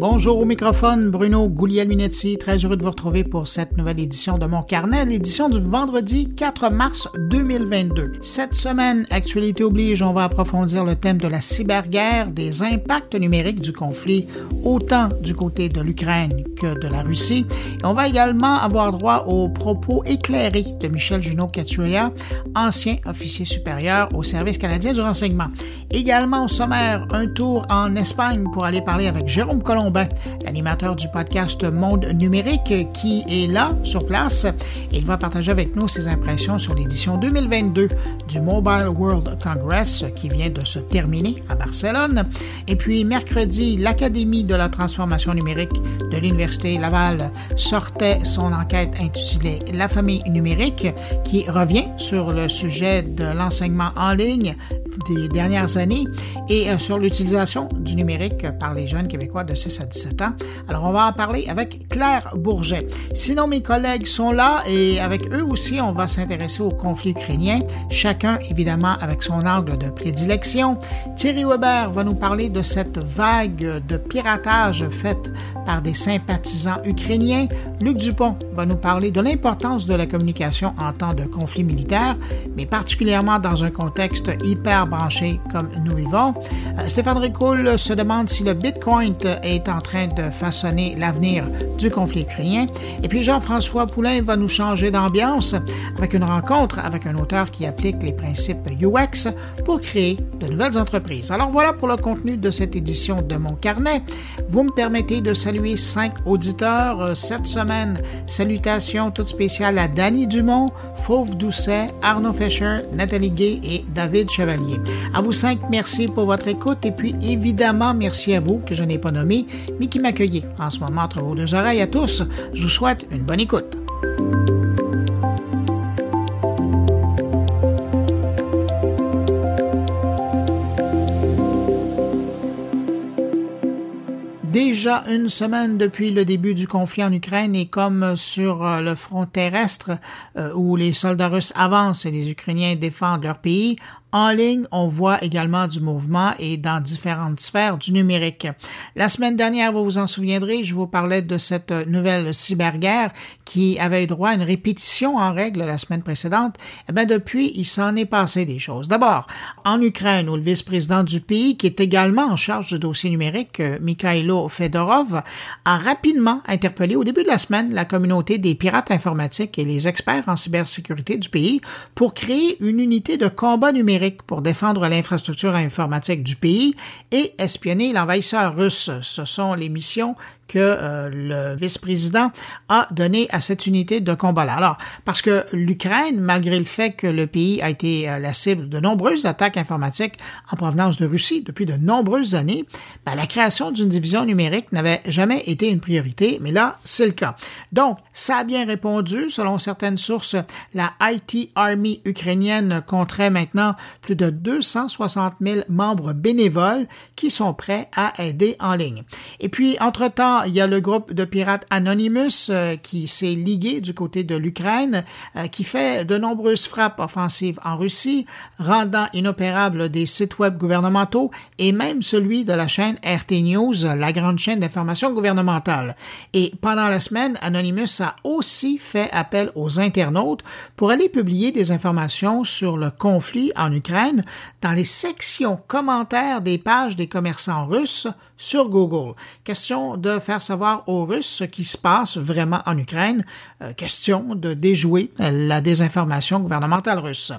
Bonjour au microphone, Bruno Guglielminetti, très heureux de vous retrouver pour cette nouvelle édition de mon carnet, l'édition du vendredi 4 mars 2022. Cette semaine, actualité oblige, on va approfondir le thème de la cyberguerre, des impacts numériques du conflit, autant du côté de l'Ukraine que de la Russie. On va également avoir droit aux propos éclairés de Michel Junot-Katsuya, ancien officier supérieur au service canadien du renseignement. Également au sommaire, un tour en Espagne pour aller parler avec Jérôme Colomb l'animateur du podcast Monde numérique, qui est là, sur place. Il va partager avec nous ses impressions sur l'édition 2022 du Mobile World Congress qui vient de se terminer à Barcelone. Et puis mercredi, l'Académie de la transformation numérique de l'Université Laval sortait son enquête intitulée La famille numérique qui revient sur le sujet de l'enseignement en ligne des dernières années et euh, sur l'utilisation du numérique par les jeunes Québécois de 6 à 17 ans. Alors, on va en parler avec Claire Bourget. Sinon, mes collègues sont là et avec eux aussi, on va s'intéresser au conflit ukrainien, chacun évidemment avec son angle de prédilection. Thierry Weber va nous parler de cette vague de piratage faite par des sympathisants ukrainiens. Luc Dupont va nous parler de l'importance de la communication en temps de conflit militaire, mais particulièrement dans un contexte hyper branché comme nous vivons. Euh, Stéphane Ricoul se demande si le Bitcoin est en train de façonner l'avenir du conflit ukrainien. Et puis Jean-François Poulain va nous changer d'ambiance avec une rencontre avec un auteur qui applique les principes UX pour créer de nouvelles entreprises. Alors voilà pour le contenu de cette édition de mon carnet. Vous me permettez de saluer cinq auditeurs euh, cette semaine. Salutations toutes spéciales à Danny Dumont, Fauve Doucet, Arnaud Fischer, Nathalie Gay et David Chevalier. À vous cinq, merci pour votre écoute et puis évidemment merci à vous que je n'ai pas nommé mais qui m'accueillez en ce moment entre vos deux oreilles à tous. Je vous souhaite une bonne écoute. déjà une semaine depuis le début du conflit en Ukraine et comme sur euh, le front terrestre euh, où les soldats russes avancent et les Ukrainiens défendent leur pays, en ligne, on voit également du mouvement et dans différentes sphères du numérique. La semaine dernière, vous vous en souviendrez, je vous parlais de cette nouvelle cyberguerre qui avait eu droit à une répétition en règle la semaine précédente. Eh bien, depuis, il s'en est passé des choses. D'abord, en Ukraine, où le vice-président du pays, qui est également en charge du dossier numérique, Mikhailo Fedorov, a rapidement interpellé au début de la semaine la communauté des pirates informatiques et les experts en cybersécurité du pays pour créer une unité de combat numérique pour défendre l'infrastructure informatique du pays et espionner l'envahisseur russe. Ce sont les missions que euh, le vice-président a donné à cette unité de combat-là. Alors, parce que l'Ukraine, malgré le fait que le pays a été euh, la cible de nombreuses attaques informatiques en provenance de Russie depuis de nombreuses années, ben, la création d'une division numérique n'avait jamais été une priorité, mais là, c'est le cas. Donc, ça a bien répondu. Selon certaines sources, la IT Army ukrainienne compterait maintenant plus de 260 000 membres bénévoles qui sont prêts à aider en ligne. Et puis, entre-temps, il y a le groupe de pirates Anonymous euh, qui s'est ligué du côté de l'Ukraine, euh, qui fait de nombreuses frappes offensives en Russie, rendant inopérables des sites web gouvernementaux et même celui de la chaîne RT News, la grande chaîne d'information gouvernementale. Et pendant la semaine, Anonymous a aussi fait appel aux internautes pour aller publier des informations sur le conflit en Ukraine dans les sections commentaires des pages des commerçants russes sur Google. Question de faire savoir aux Russes ce qui se passe vraiment en Ukraine. Euh, question de déjouer la désinformation gouvernementale russe.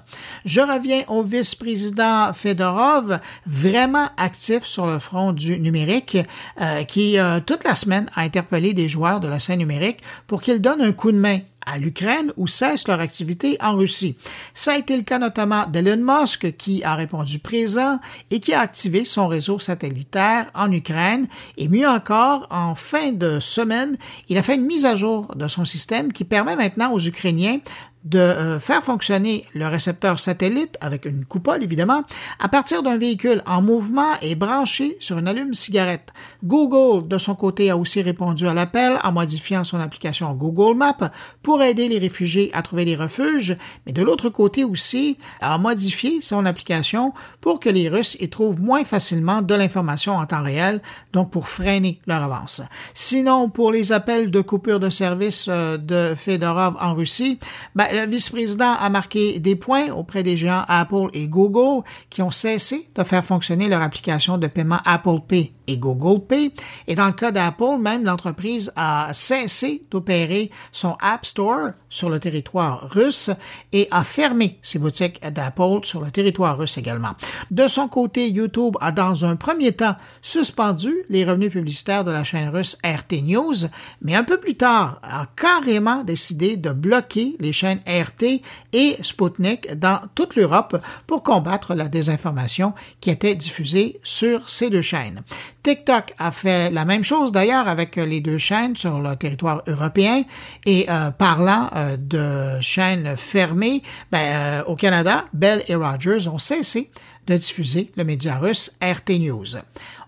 Je reviens au vice-président Fedorov, vraiment actif sur le front du numérique, euh, qui euh, toute la semaine a interpellé des joueurs de la scène numérique pour qu'ils donnent un coup de main à l'Ukraine ou cessent leur activité en Russie. Ça a été le cas notamment d'Elon Musk qui a répondu présent et qui a activé son réseau satellitaire en Ukraine et mieux encore, en fin de semaine, il a fait une mise à jour de son système qui permet maintenant aux Ukrainiens de euh, faire fonctionner le récepteur satellite avec une coupole évidemment à partir d'un véhicule en mouvement et branché sur une allume-cigarette. Google, de son côté, a aussi répondu à l'appel en modifiant son application Google Maps pour aider les réfugiés à trouver des refuges, mais de l'autre côté aussi, a modifié son application pour que les Russes y trouvent moins facilement de l'information en temps réel, donc pour freiner leur avance. Sinon, pour les appels de coupure de service euh, de Fedorov en Russie, ben, le vice-président a marqué des points auprès des géants Apple et Google qui ont cessé de faire fonctionner leur application de paiement Apple Pay Google Pay. Et dans le cas d'Apple, même l'entreprise a cessé d'opérer son App Store sur le territoire russe et a fermé ses boutiques d'Apple sur le territoire russe également. De son côté, YouTube a dans un premier temps suspendu les revenus publicitaires de la chaîne russe RT News, mais un peu plus tard a carrément décidé de bloquer les chaînes RT et Sputnik dans toute l'Europe pour combattre la désinformation qui était diffusée sur ces deux chaînes. TikTok a fait la même chose d'ailleurs avec les deux chaînes sur le territoire européen et euh, parlant euh, de chaînes fermées, ben, euh, au Canada, Bell et Rogers ont cessé de diffuser le média russe RT News.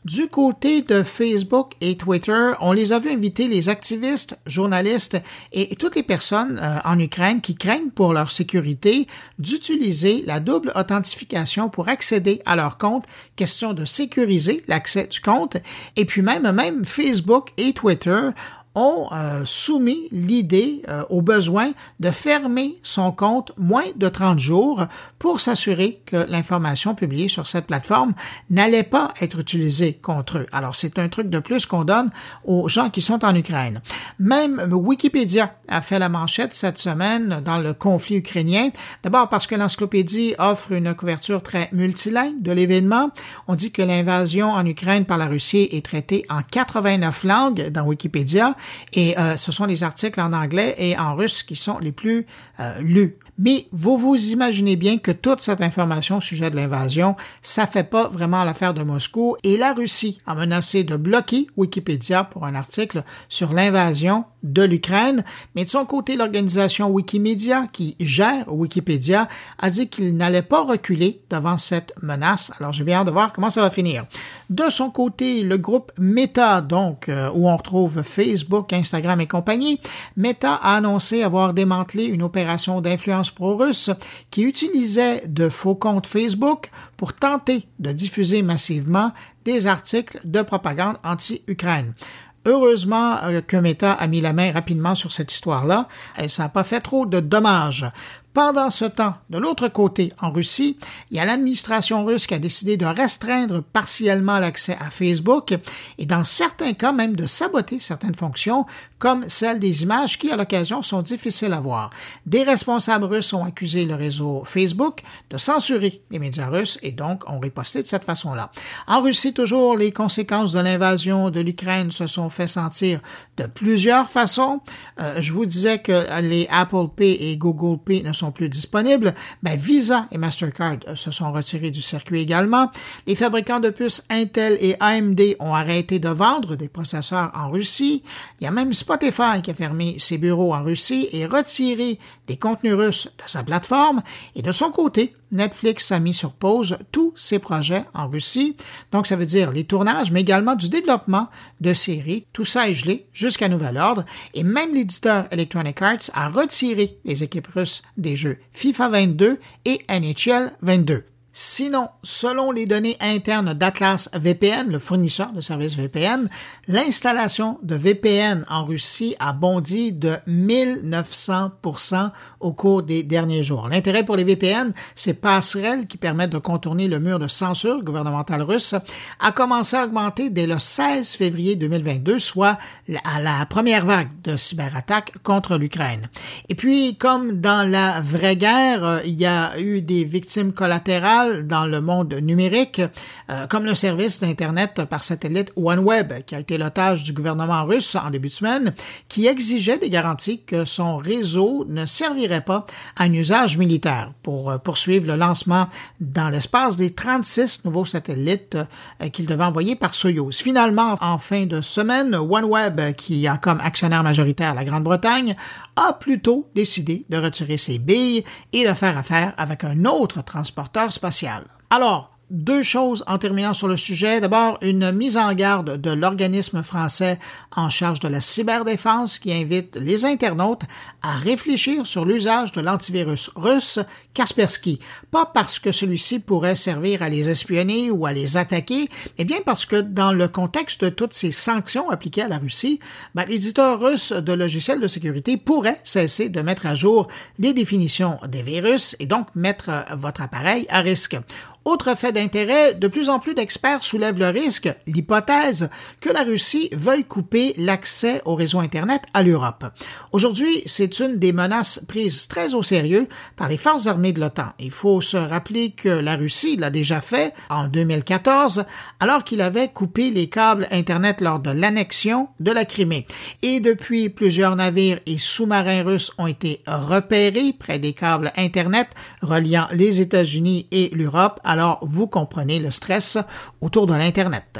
Du côté de Facebook et Twitter, on les a vu inviter les activistes, journalistes et toutes les personnes euh, en Ukraine qui craignent pour leur sécurité d'utiliser la double authentification pour accéder à leur compte, question de sécuriser l'accès du compte. Et puis même, même Facebook et Twitter ont euh, soumis l'idée euh, au besoin de fermer son compte moins de 30 jours pour s'assurer que l'information publiée sur cette plateforme n'allait pas être utilisée contre eux. Alors c'est un truc de plus qu'on donne aux gens qui sont en Ukraine. Même Wikipédia a fait la manchette cette semaine dans le conflit ukrainien. D'abord parce que l'encyclopédie offre une couverture très multilingue de l'événement. On dit que l'invasion en Ukraine par la Russie est traitée en 89 langues dans Wikipédia et euh, ce sont les articles en anglais et en russe qui sont les plus euh, lus. Mais vous vous imaginez bien que toute cette information au sujet de l'invasion, ça fait pas vraiment l'affaire de Moscou et la Russie a menacé de bloquer Wikipédia pour un article sur l'invasion de l'Ukraine, mais de son côté, l'organisation Wikimedia, qui gère Wikipédia, a dit qu'il n'allait pas reculer devant cette menace. Alors, j'ai bien hâte de voir comment ça va finir. De son côté, le groupe Meta, donc, euh, où on retrouve Facebook, Instagram et compagnie, Meta a annoncé avoir démantelé une opération d'influence pro-russe qui utilisait de faux comptes Facebook pour tenter de diffuser massivement des articles de propagande anti-Ukraine. Heureusement euh, que Meta a mis la main rapidement sur cette histoire-là et ça n'a pas fait trop de dommages. Pendant ce temps, de l'autre côté, en Russie, il y a l'administration russe qui a décidé de restreindre partiellement l'accès à Facebook et dans certains cas même de saboter certaines fonctions comme celle des images qui, à l'occasion, sont difficiles à voir. Des responsables russes ont accusé le réseau Facebook de censurer les médias russes et donc ont riposté de cette façon-là. En Russie, toujours, les conséquences de l'invasion de l'Ukraine se sont fait sentir de plusieurs façons. Euh, je vous disais que les Apple Pay et Google Pay ne sont plus disponibles, ben Visa et Mastercard euh, se sont retirés du circuit également. Les fabricants de puces Intel et AMD ont arrêté de vendre des processeurs en Russie. Il y a même Spotify qui a fermé ses bureaux en Russie et retiré des contenus russes de sa plateforme. Et de son côté, Netflix a mis sur pause tous ses projets en Russie. Donc, ça veut dire les tournages, mais également du développement de séries. Tout ça est gelé jusqu'à nouvel ordre. Et même l'éditeur Electronic Arts a retiré les équipes russes des jeux FIFA 22 et NHL 22. Sinon, selon les données internes d'Atlas VPN, le fournisseur de services VPN, l'installation de VPN en Russie a bondi de 1900% au cours des derniers jours. L'intérêt pour les VPN, ces passerelles qui permettent de contourner le mur de censure gouvernementale russe, a commencé à augmenter dès le 16 février 2022, soit à la première vague de cyberattaques contre l'Ukraine. Et puis, comme dans la vraie guerre, il y a eu des victimes collatérales dans le monde numérique, euh, comme le service d'Internet par satellite OneWeb, qui a été l'otage du gouvernement russe en début de semaine, qui exigeait des garanties que son réseau ne servirait pas à un usage militaire pour euh, poursuivre le lancement dans l'espace des 36 nouveaux satellites euh, qu'il devait envoyer par Soyuz. Finalement, en fin de semaine, OneWeb, qui a comme actionnaire majoritaire la Grande-Bretagne, a plutôt décidé de retirer ses billes et de faire affaire avec un autre transporteur spatial. Alors, deux choses en terminant sur le sujet. D'abord, une mise en garde de l'organisme français en charge de la cyberdéfense qui invite les internautes à réfléchir sur l'usage de l'antivirus russe Kaspersky. Pas parce que celui-ci pourrait servir à les espionner ou à les attaquer, mais bien parce que dans le contexte de toutes ces sanctions appliquées à la Russie, ben, l'éditeur russe de logiciels de sécurité pourrait cesser de mettre à jour les définitions des virus et donc mettre votre appareil à risque. Autre fait d'intérêt, de plus en plus d'experts soulèvent le risque, l'hypothèse, que la Russie veuille couper l'accès au réseau Internet à l'Europe. Aujourd'hui, c'est une des menaces prises très au sérieux par les forces armées de l'OTAN. Il faut se rappeler que la Russie l'a déjà fait en 2014, alors qu'il avait coupé les câbles Internet lors de l'annexion de la Crimée. Et depuis, plusieurs navires et sous-marins russes ont été repérés près des câbles Internet reliant les États-Unis et l'Europe alors vous comprenez le stress autour de l'Internet.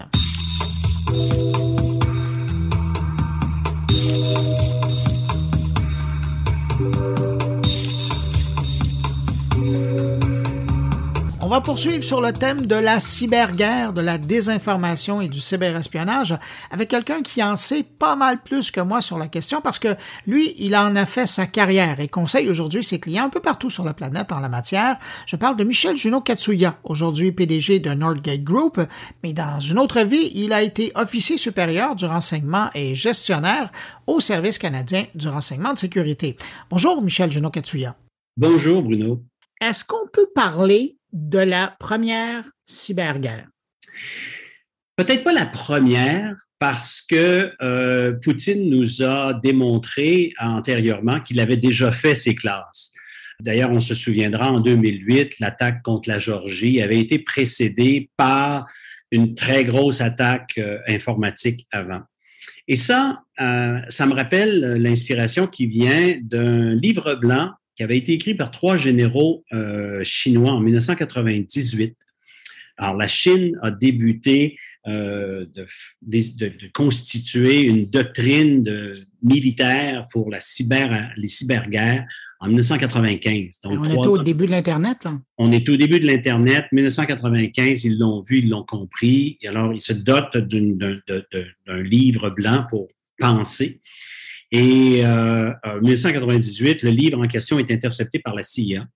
Va poursuivre sur le thème de la cyberguerre, de la désinformation et du cyberespionnage avec quelqu'un qui en sait pas mal plus que moi sur la question parce que lui, il en a fait sa carrière et conseille aujourd'hui ses clients un peu partout sur la planète en la matière. Je parle de Michel Juno Katsuya, aujourd'hui PDG de Nordgate Group, mais dans une autre vie, il a été officier supérieur du renseignement et gestionnaire au Service canadien du renseignement de sécurité. Bonjour Michel Juno Katsuya. Bonjour Bruno. Est-ce qu'on peut parler de la première cyberguerre? Peut-être pas la première, parce que euh, Poutine nous a démontré antérieurement qu'il avait déjà fait ses classes. D'ailleurs, on se souviendra, en 2008, l'attaque contre la Géorgie avait été précédée par une très grosse attaque euh, informatique avant. Et ça, euh, ça me rappelle l'inspiration qui vient d'un livre blanc qui avait été écrit par trois généraux euh, chinois en 1998. Alors, la Chine a débuté euh, de, de, constituer une doctrine de, militaire pour la cyber, les cyberguerres en 1995. Donc, on est au début de l'Internet, là? On est au début de l'Internet. 1995, ils l'ont vu, ils l'ont compris. Et alors, ils se dotent d'un livre blanc pour penser. Et euh, en 1998, le livre en question est intercepté par la CIA.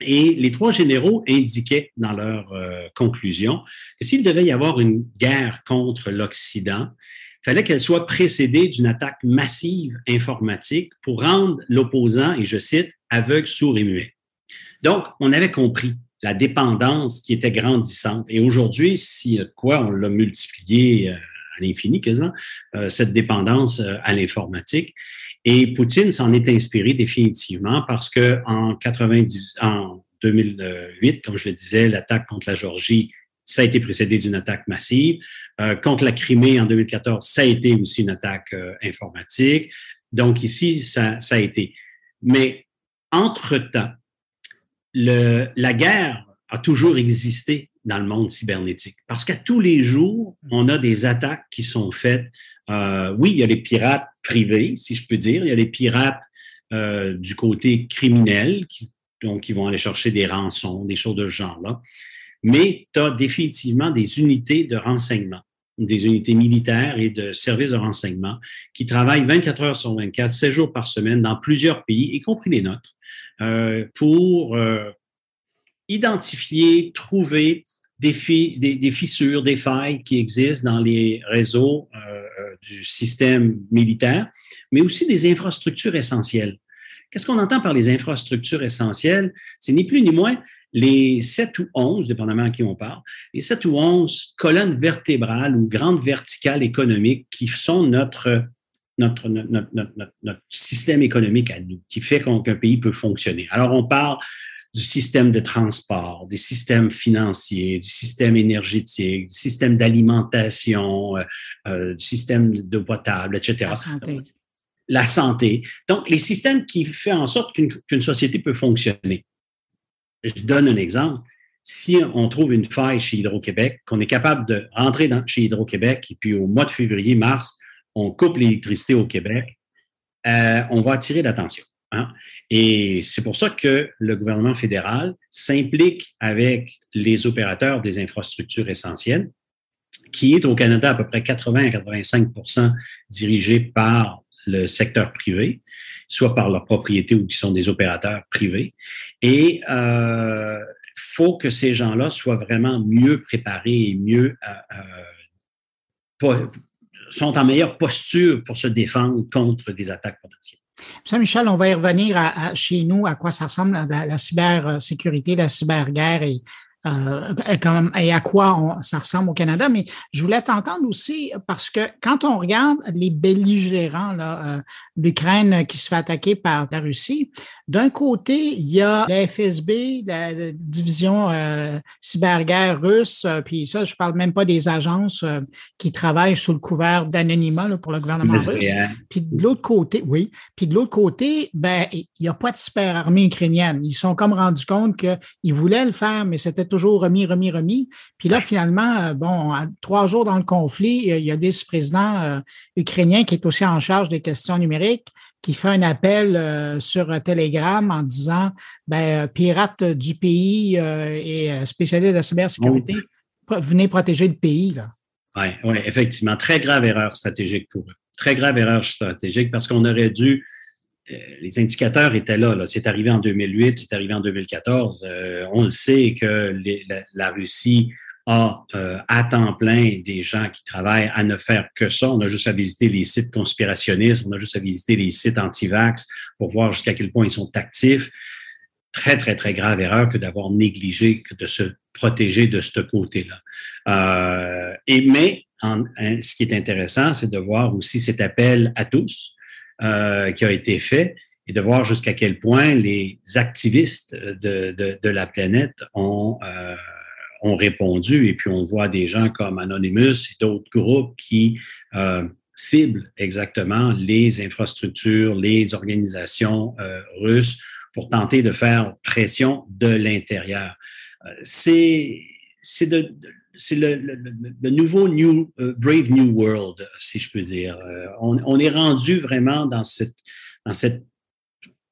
Et les trois généraux indiquaient dans leur euh, conclusion que s'il devait y avoir une guerre contre l'Occident, il fallait qu'elle soit précédée d'une attaque massive informatique pour rendre l'opposant, et je cite, aveugle, sourd et muet. Donc, on avait compris la dépendance qui était grandissante. Et aujourd'hui, si quoi, on l'a multiplié euh, l'infini quasiment, euh, cette dépendance euh, à l'informatique. Et Poutine s'en est inspiré définitivement parce que en 90, en 2008, comme je le disais, l'attaque contre la Géorgie, ça a été précédé d'une attaque massive. Euh, contre la Crimée en 2014, ça a été aussi une attaque informatique. Donc ici, ça, ça a été. Mais entre-temps, la guerre a toujours existé dans le monde cybernétique. Parce qu'à tous les jours, on a des attaques qui sont faites. Euh, oui, il y a les pirates privés, si je peux dire. Il y a les pirates euh, du côté criminel, qui, donc vont aller chercher des rançons, des choses de ce genre-là. Mais tu as définitivement des unités de renseignement, des unités militaires et de services de renseignement qui travaillent 24 heures sur 24, 7 jours par semaine dans plusieurs pays, y compris les nôtres, euh, pour identifier, trouver des, fissures, des failles qui existent dans les réseaux euh, euh, du système militaire, mais aussi des infrastructures essentielles. Qu'est-ce qu'on entend par les infrastructures essentielles? C'est ni plus ni moins les 7 ou 11, dépendamment à qui on parle, les 7 ou 11 colonnes vertébrales ou grandes verticales économiques qui sont notre, notre, notre, notre, notre système économique à nous, qui fait qu'un pays peut fonctionner. Alors, on parle du système de transport, des systèmes financiers, du système énergétique, du système d'alimentation, euh, euh, du système d'eau potable, etc. La santé. La santé. Donc, les systèmes qui font en sorte qu'une société peut fonctionner. Je donne un exemple. Si on trouve une faille chez Hydro-Québec, qu'on est capable de rentrer dans, chez Hydro-Québec, et puis au mois de février, mars, on coupe l'électricité au Québec, euh, on va attirer l'attention. Hein? Et c'est pour ça que le gouvernement fédéral s'implique avec les opérateurs des infrastructures essentielles, qui est au Canada à peu près 80 à 85% dirigé par le secteur privé, soit par leur propriété ou qui sont des opérateurs privés. Et euh, faut que ces gens-là soient vraiment mieux préparés et mieux euh, euh, sont en meilleure posture pour se défendre contre des attaques potentielles. Ça, Michel, on va y revenir à, chez nous, à quoi ça ressemble la, la cybersécurité, la cyberguerre et euh, et à quoi ça ressemble au Canada. Mais je voulais t'entendre aussi parce que quand on regarde les belligérants, là, euh, l'Ukraine qui se fait attaquer par la Russie, d'un côté, il y a la FSB, la, division euh, cyberguerre russe, euh, puis ça, je parle même pas des agences euh, qui travaillent sous le couvert d'anonymat pour le gouvernement russe. Puis de l'autre côté, oui, puis de l'autre côté, ben il n'y a pas de cyberarmée ukrainienne. Ils sont comme rendus compte qu'ils voulaient le faire, mais c'était toujours remis, remis, remis. Puis là, finalement, euh, bon, trois jours dans le conflit, il y a le vice-président euh, ukrainien qui est aussi en charge des questions numériques qui fait un appel euh, sur Telegram en disant ben, pirate du pays et spécialiste de la cybersécurité, venez protéger le pays. Oui, ouais, effectivement. Très grave erreur stratégique pour eux. Très grave erreur stratégique parce qu'on aurait dû les indicateurs étaient là. C'est arrivé en 2008, c'est arrivé en 2014. Euh, on le sait que la, Russie a euh, à temps plein des gens qui travaillent à ne faire que ça. On a juste à visiter les sites conspirationnistes, on a juste à visiter les sites anti-vax pour voir jusqu'à quel point ils sont actifs. Très, très, très grave erreur que d'avoir négligé, de se protéger de ce côté-là. mais ce qui est intéressant, c'est de voir aussi cet appel à tous euh, qui a été fait et de voir jusqu'à quel point les activistes de, de, de la planète ont, euh, ont répondu. Et puis on voit des gens comme Anonymous et d'autres groupes qui euh, ciblent exactement les infrastructures, les organisations euh, russes pour tenter de faire pression de l'intérieur. Euh, c'est c'est de, c'est le, le, nouveau new, euh, Brave New World, si je peux dire. Euh, on, on, est rendu vraiment dans cette, dans cette,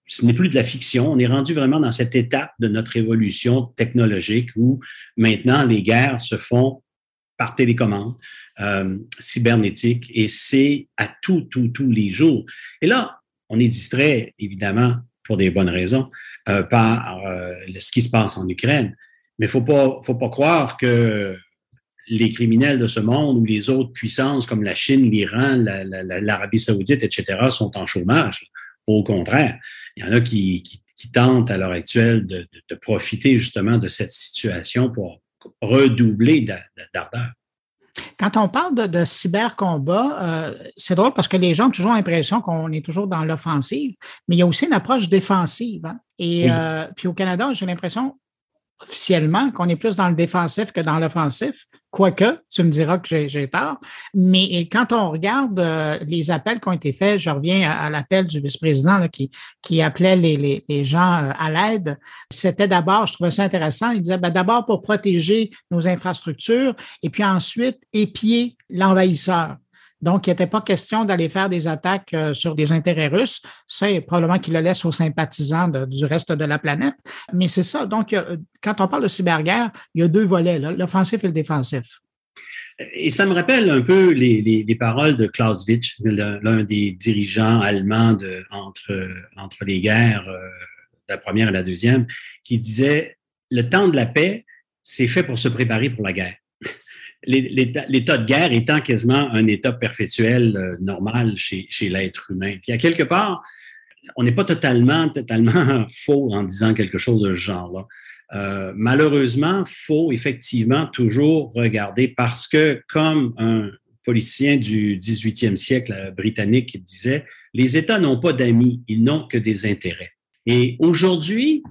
ce n'est plus de la fiction, on est rendu vraiment dans cette étape de notre évolution technologique où maintenant les guerres se font par télécommande, euh, cybernétique, et c'est à tout, tout, tous les jours. Et là, on est distrait, évidemment, pour des bonnes raisons, euh, par ce qui se passe en Ukraine. Mais faut pas, faut pas croire que les criminels de ce monde ou les autres puissances comme la Chine, l'Iran, l'Arabie saoudite, etc., sont en chômage. Au contraire, il y en a qui, tentent à l'heure actuelle de, profiter justement de cette situation pour redoubler d'ardeur. Quand on parle de, de cybercombat, euh, c'est drôle parce que les gens ont toujours l'impression qu'on est toujours dans l'offensive, mais il y a aussi une approche défensive. Hein. Et euh, puis au Canada, j'ai l'impression officiellement qu'on est plus dans le défensif que dans l'offensif. Quoique, tu me diras que j'ai tort. Mais quand on regarde euh, les appels qui ont été faits, je reviens à, l'appel du vice-président qui, qui appelait les, les, les gens euh, à l'aide. C'était d'abord, je trouvais ça intéressant, il disait ben, d'abord pour protéger nos infrastructures et puis ensuite épier l'envahisseur. Donc, il n'était pas question d'aller faire des attaques euh, sur des intérêts russes. C'est probablement qu'il le laisse aux sympathisants du reste de la planète. Mais c'est ça. Donc, quand on parle de cyberguerre, il y a deux volets, l'offensif et le défensif. Et ça me rappelle un peu les, les, paroles de Clausewitz, l'un des dirigeants allemands entre les guerres, euh, la première et la deuxième, qui disait, le temps de la paix, c'est fait pour se préparer pour la guerre l'état de guerre étant quasiment un état perpétuel euh, normal chez, l'être humain. Puis à quelque part, on n'est pas totalement, totalement faux en disant quelque chose de ce genre-là. Euh, malheureusement, faut effectivement toujours regarder parce que, comme un politicien du 18e siècle euh, britannique disait, les États n'ont pas d'amis, ils n'ont que des intérêts. Et aujourd'hui,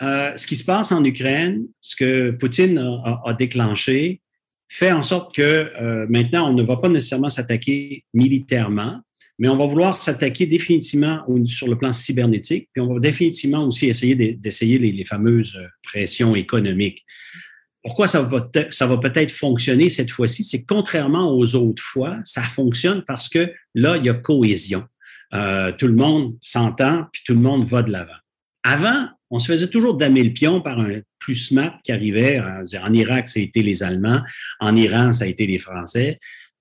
ce qui se passe en Ukraine, ce que Poutine a, déclenché, fait en sorte que maintenant, on ne va pas nécessairement s'attaquer militairement, mais on va vouloir s'attaquer définitivement sur le plan cybernétique, puis on va définitivement aussi essayer d'essayer les, fameuses pressions économiques. Pourquoi ça va, peut-être fonctionner cette fois-ci? C'est contrairement aux autres fois, ça fonctionne parce que là, il y a cohésion. Euh, tout le monde s'entend, puis tout le monde va de l'avant. Avant, on se faisait toujours damer le pion par un plus smart qui arrivait. En Irak, ça a été les Allemands. En Iran, ça a été les Français.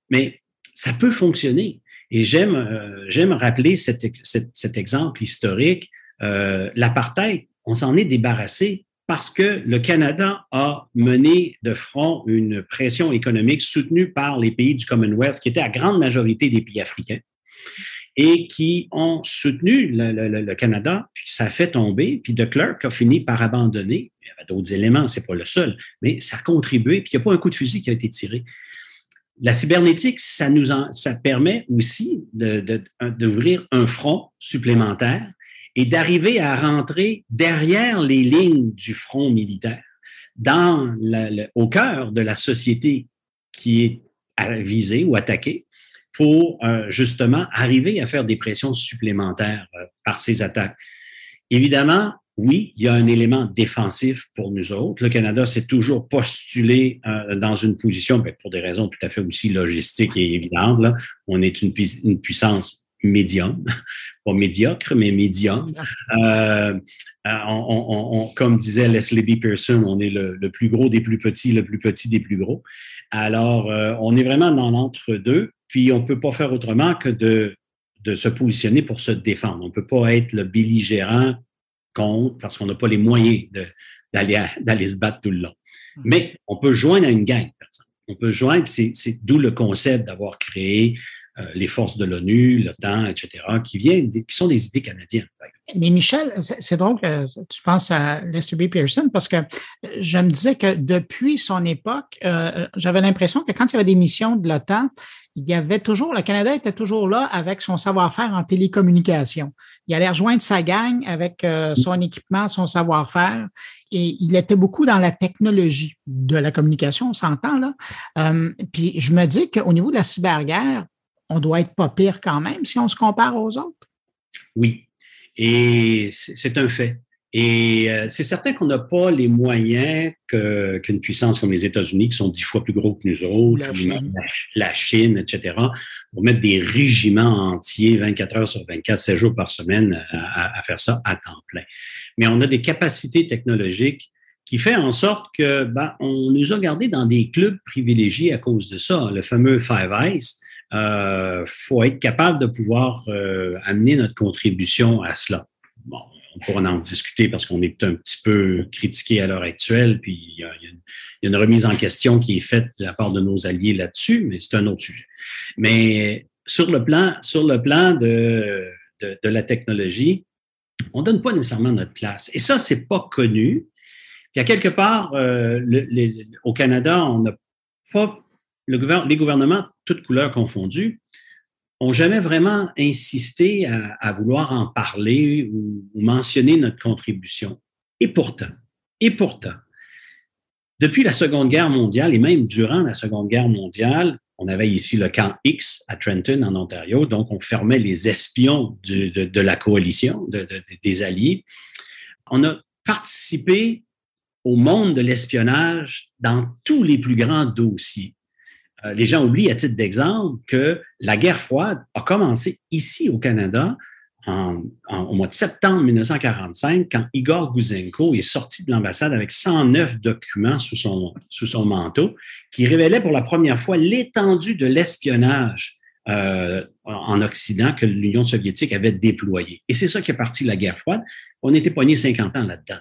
Mais ça peut fonctionner. Et j'aime euh, j'aime rappeler cet, cet, exemple historique. Euh, L'apartheid, on s'en est débarrassé parce que le Canada a mené de front une pression économique soutenue par les pays du Commonwealth, qui étaient à grande majorité des pays africains, et qui ont soutenu le, le, le Canada, puis ça a fait tomber, puis de Klerk a fini par abandonner. Il y avait d'autres éléments, c'est pas le seul, mais ça a contribué, puis il n'y a pas un coup de fusil qui a été tiré. La cybernétique, ça nous ça permet aussi d'ouvrir un front supplémentaire et d'arriver à rentrer derrière les lignes du front militaire, dans au cœur de la société qui est visée ou attaquée, pour euh, justement arriver à faire des pressions supplémentaires euh, par ces attaques. Évidemment, oui, il y a un élément défensif pour nous autres. Le Canada s'est toujours postulé euh, dans une position, ben, pour des raisons tout à fait aussi logistiques et évidentes. Là. On est une, une puissance médium, pas médiocre, mais médium. Euh, euh, on, comme disait Leslie B. Pearson, on est le, plus gros des plus petits, le plus petit des plus gros. Alors, on est vraiment dans l'entre-deux, puis on ne peut pas faire autrement que de, de se positionner pour se défendre. On ne peut pas être le belligérant contre parce qu'on n'a pas les moyens d'aller se battre tout le long. Mmh. Mais on peut joindre à une gang, On peut joindre, c'est d'où le concept d'avoir créé les forces de l'ONU, l'OTAN, etc., qui viennent, qui sont des idées canadiennes. Mais Michel, c'est que tu penses à Lester B. Pearson parce que je me disais que depuis son époque, euh, j'avais l'impression que quand il y avait des missions de l'OTAN, il y avait toujours, le Canada était toujours là avec son savoir-faire en télécommunication. Il allait rejoindre sa gang avec euh, son équipement, son savoir-faire, et il était beaucoup dans la technologie de la communication, on s'entend là. Euh, puis je me dis qu'au niveau de la cyberguerre, on doit être pas pire quand même si on se compare aux autres. Oui, et c'est un fait. Et euh, c'est certain qu'on n'a pas les moyens qu'une puissance comme les États-Unis, qui sont dix fois plus gros que nous autres, la Chine. La, Chine, etc., pour mettre des régiments entiers 24 heures sur 24, 7 jours par semaine à, faire ça à temps plein. Mais on a des capacités technologiques qui fait en sorte que ben, on nous a gardés dans des clubs privilégiés à cause de ça. Le fameux Five Eyes, euh, faut être capable de pouvoir euh, amener notre contribution à cela. Bon, on pourra en discuter parce qu'on est un petit peu critiqué à l'heure actuelle, puis il y, a, une, remise en question qui est faite de la part de nos alliés là-dessus, mais c'est un autre sujet. Mais sur le plan, sur le plan de, de, la technologie, on donne pas nécessairement notre place. Et ça, c'est pas connu. Puis à quelque part, euh, au Canada, on n'a pas le les gouvernements, toutes couleurs confondues, ont jamais vraiment insisté à, vouloir en parler ou, mentionner notre contribution. Et pourtant, et pourtant, depuis la Seconde Guerre mondiale et même durant la Seconde Guerre mondiale, on avait ici le camp X à Trenton, en Ontario, donc on fermait les espions de, la coalition, des Alliés. On a participé au monde de l'espionnage dans tous les plus grands dossiers. Euh, les gens oublient, à titre d'exemple, que la guerre froide a commencé ici au Canada en, au mois de septembre 1945, quand Igor Gouzenko est sorti de l'ambassade avec 109 documents sous son, manteau, qui révélaient pour la première fois l'étendue de l'espionnage euh, en Occident que l'Union soviétique avait déployé. Et c'est ça qui est parti la guerre froide. On était poigné 50 ans là-dedans.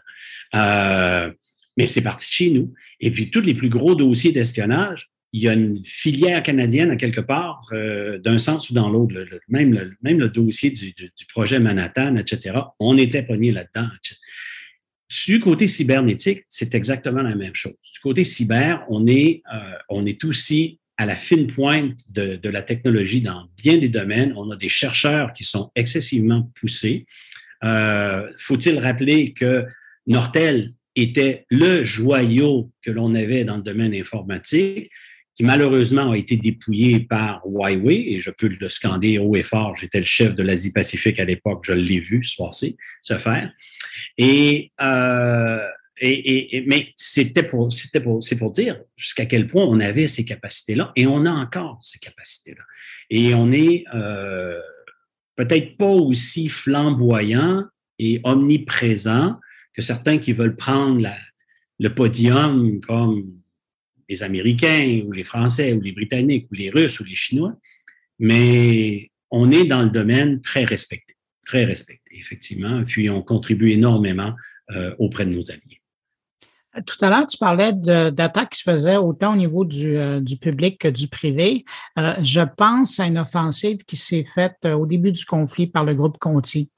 Euh, mais c'est parti de chez nous. Et puis, tous les plus gros dossiers d'espionnage, il y a une filière canadienne à quelque part, euh, d'un sens ou dans l'autre. même, le, même le dossier du, projet Manhattan, etc., on était pogné là-dedans. Du côté cybernétique, c'est exactement la même chose. Du côté cyber, on est, euh, on est aussi à la fine pointe de, de, la technologie dans bien des domaines. On a des chercheurs qui sont excessivement poussés. Euh, Faut-il rappeler que Nortel était le joyau que l'on avait dans le domaine informatique, qui malheureusement a été dépouillé par Huawei, et je peux le scander haut et fort, j'étais le chef de l'Asie-Pacifique à l'époque, je l'ai vu se passer, se faire. Et, euh, et, et, mais c'était pour, c'était pour, c'est pour dire jusqu'à quel point on avait ces capacités-là, et on a encore ces capacités-là. Et on est euh, peut-être pas aussi flamboyant et omniprésent que certains qui veulent prendre la, le podium comme les Américains ou les Français ou les Britanniques ou les Russes ou les Chinois, mais on est dans le domaine très respecté, très respecté, effectivement, puis on contribue énormément euh, auprès de nos alliés. Tout à l'heure, tu parlais d'attaques qui se faisaient autant au niveau du, euh, du public que du privé. Euh, je pense à une offensive qui s'est faite au début du conflit par le groupe Conti,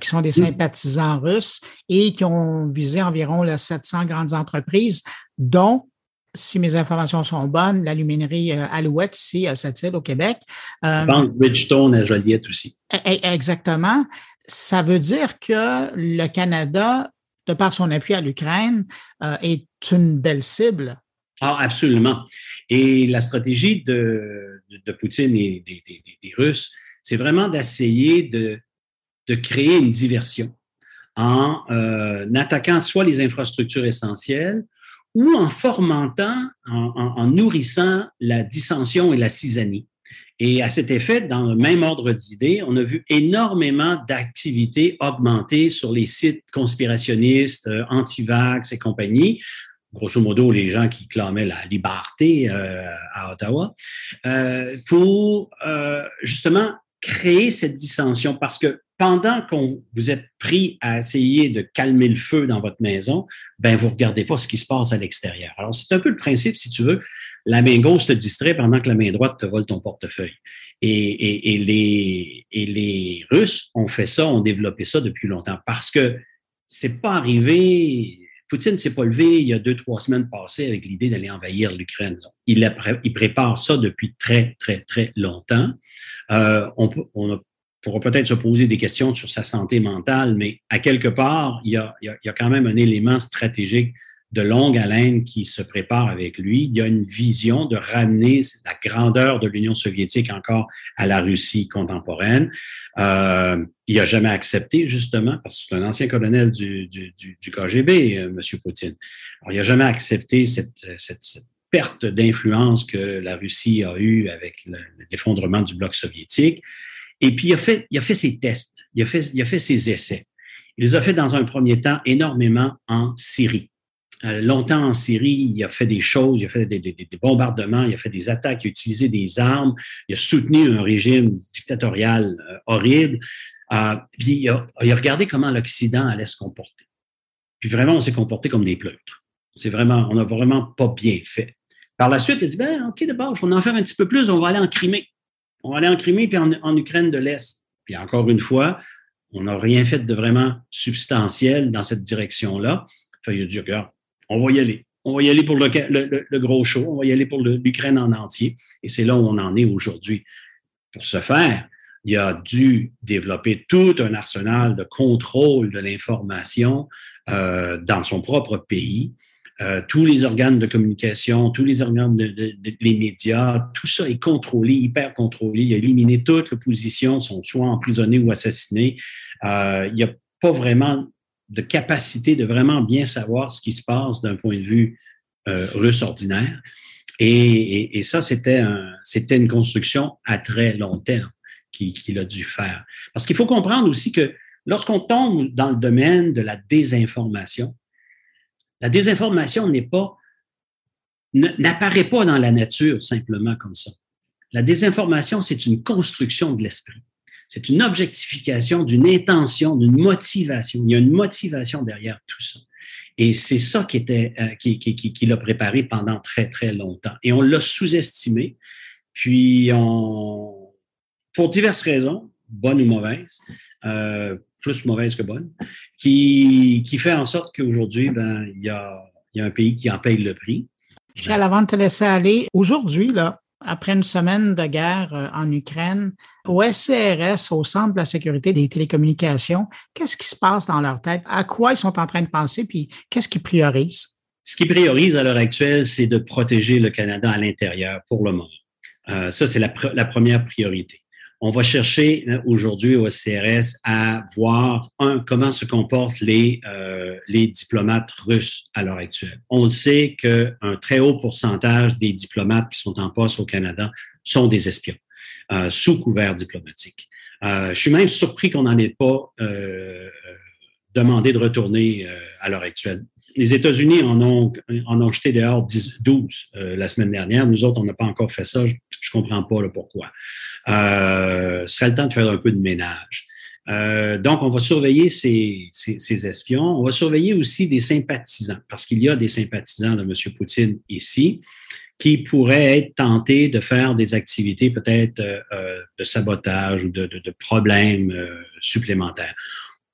qui sont des sympathisants russes et qui ont visé environ 700 grandes entreprises, dont si mes informations sont bonnes, l'aluminerie Alouette ici à Sept-Îles au Québec. Euh, Banque Bridgestone à Joliette aussi. E, e, exactement. Ça veut dire que le Canada de par son appui à l'Ukraine, euh, est une belle cible. Ah, absolument. Et la stratégie de, de, Poutine et des, des, des Russes, c'est vraiment d'essayer de, de créer une diversion en euh, attaquant soit les infrastructures essentielles ou en fomentant, en, en, en nourrissant la dissension et la cisanie. Et à cet effet, dans le même ordre d'idées, on a vu énormément d'activités augmenter sur les sites conspirationnistes, euh, anti-vax et compagnie. Grosso modo, les gens qui clamaient la liberté euh, à Ottawa, euh, pour justement créer cette dissension parce que pendant qu'on vous êtes pris à essayer de calmer le feu dans votre maison, ben vous regardez pas ce qui se passe à l'extérieur. Alors c'est un peu le principe, si tu veux, la main gauche te distrait pendant que la main droite te vole ton portefeuille. Et, les, et les Russes ont fait ça, ont développé ça depuis longtemps parce que c'est pas arrivé. Poutine s'est pas levé il y a deux, trois semaines passées avec l'idée d'aller envahir l'Ukraine. Il, il, prépare ça depuis très, très, très longtemps. Euh, on, on a pourra peut-être se poser des questions sur sa santé mentale, mais à quelque part, il y a, il y a, quand même un élément stratégique de longue haleine qui se prépare avec lui. Il y a une vision de ramener la grandeur de l'Union soviétique encore à la Russie contemporaine. Euh, il n'a jamais accepté, justement, parce que c'est un ancien colonel du, du, du, du KGB, euh, M. Poutine. Il n'a jamais accepté cette, cette, cette perte d'influence que la Russie a eue avec l'effondrement du bloc soviétique. Et puis, il a fait, il a fait ses tests, il a fait, il a fait ses essais. Il les a fait dans un premier temps énormément en Syrie. Euh, longtemps en Syrie, il a fait des choses, il a fait des, bombardements, il a fait des attaques, il a utilisé des armes, il a soutenu un régime dictatorial euh, horrible. Euh, puis il a, il a, regardé comment l'Occident allait se comporter. Puis vraiment, on s'est comporté comme des pleutres. C'est vraiment, on n'a vraiment pas bien fait. Par la suite, il a dit, ben, OK, d'abord, on en faire un petit peu plus, on va aller en Crimée. On aller en Crimée puis en, Ukraine de l'Est. Puis encore une fois, on n'a rien fait de vraiment substantiel dans cette direction-là. il a dit, regarde, on va y aller. On va y aller pour le, le, gros show, on va y aller pour l'Ukraine en entier. Et c'est là où on en est aujourd'hui. Pour ce faire, il a dû développer tout un arsenal de contrôle de l'information euh, dans son propre pays euh, tous les organes de communication, tous les organes de, les médias, tout ça est contrôlé, hyper contrôlé. Il a éliminé toute l'opposition, sont soit emprisonnés ou assassinés. Euh, il n'y a pas vraiment de capacité de vraiment bien savoir ce qui se passe d'un point de vue euh, russe ordinaire. Et, et, ça, c'était un, c'était une construction à très long terme qu'il a dû faire. Parce qu'il faut comprendre aussi que lorsqu'on tombe dans le domaine de la désinformation, la désinformation n'est pas, n'apparaît pas dans la nature simplement comme ça. La désinformation, c'est une construction de l'esprit. C'est une objectification d'une intention, d'une motivation. Il y a une motivation derrière tout ça. Et c'est ça qui était, euh, qui, qui, qui, l'a préparé pendant très, très longtemps. Et on l'a sous-estimé. Puis, on, pour diverses raisons, bonnes ou mauvaises, euh, plus mauvaise que bonne, qui, qui fait en sorte qu'aujourd'hui, ben, il y a, y a un pays qui en paye le prix. Michel, avant de te laisser aller, aujourd'hui, là, après une semaine de guerre euh, en Ukraine, au SCRS, au Centre de la sécurité des télécommunications, qu'est-ce qui se passe dans leur tête? À quoi ils sont en train de penser? Puis qu'est-ce qu'ils priorisent? Ce qu'ils priorisent à l'heure actuelle, c'est de protéger le Canada à l'intérieur pour le moment. Euh, ça, c'est la, la, première priorité. On va chercher aujourd'hui au SCRS à voir, un, comment se comportent les, euh, les diplomates russes à l'heure actuelle. On sait qu'un très haut pourcentage des diplomates qui sont en poste au Canada sont des espions, euh, sous couvert diplomatique. Euh, je suis même surpris qu'on n'en ait pas demandé de retourner à l'heure actuelle les États-Unis en ont, en ont jeté dehors 10, 12 euh, la semaine dernière. Nous autres, on n'a pas encore fait ça. Je comprends pas le pourquoi. Euh, ce serait le temps de faire un peu de ménage. Euh, donc, on va surveiller ces, ces, ces, espions. On va surveiller aussi des sympathisants, parce qu'il y a des sympathisants de M. Poutine ici qui pourraient être tentés de faire des activités peut-être euh, de sabotage ou de, de, de problèmes euh, supplémentaires.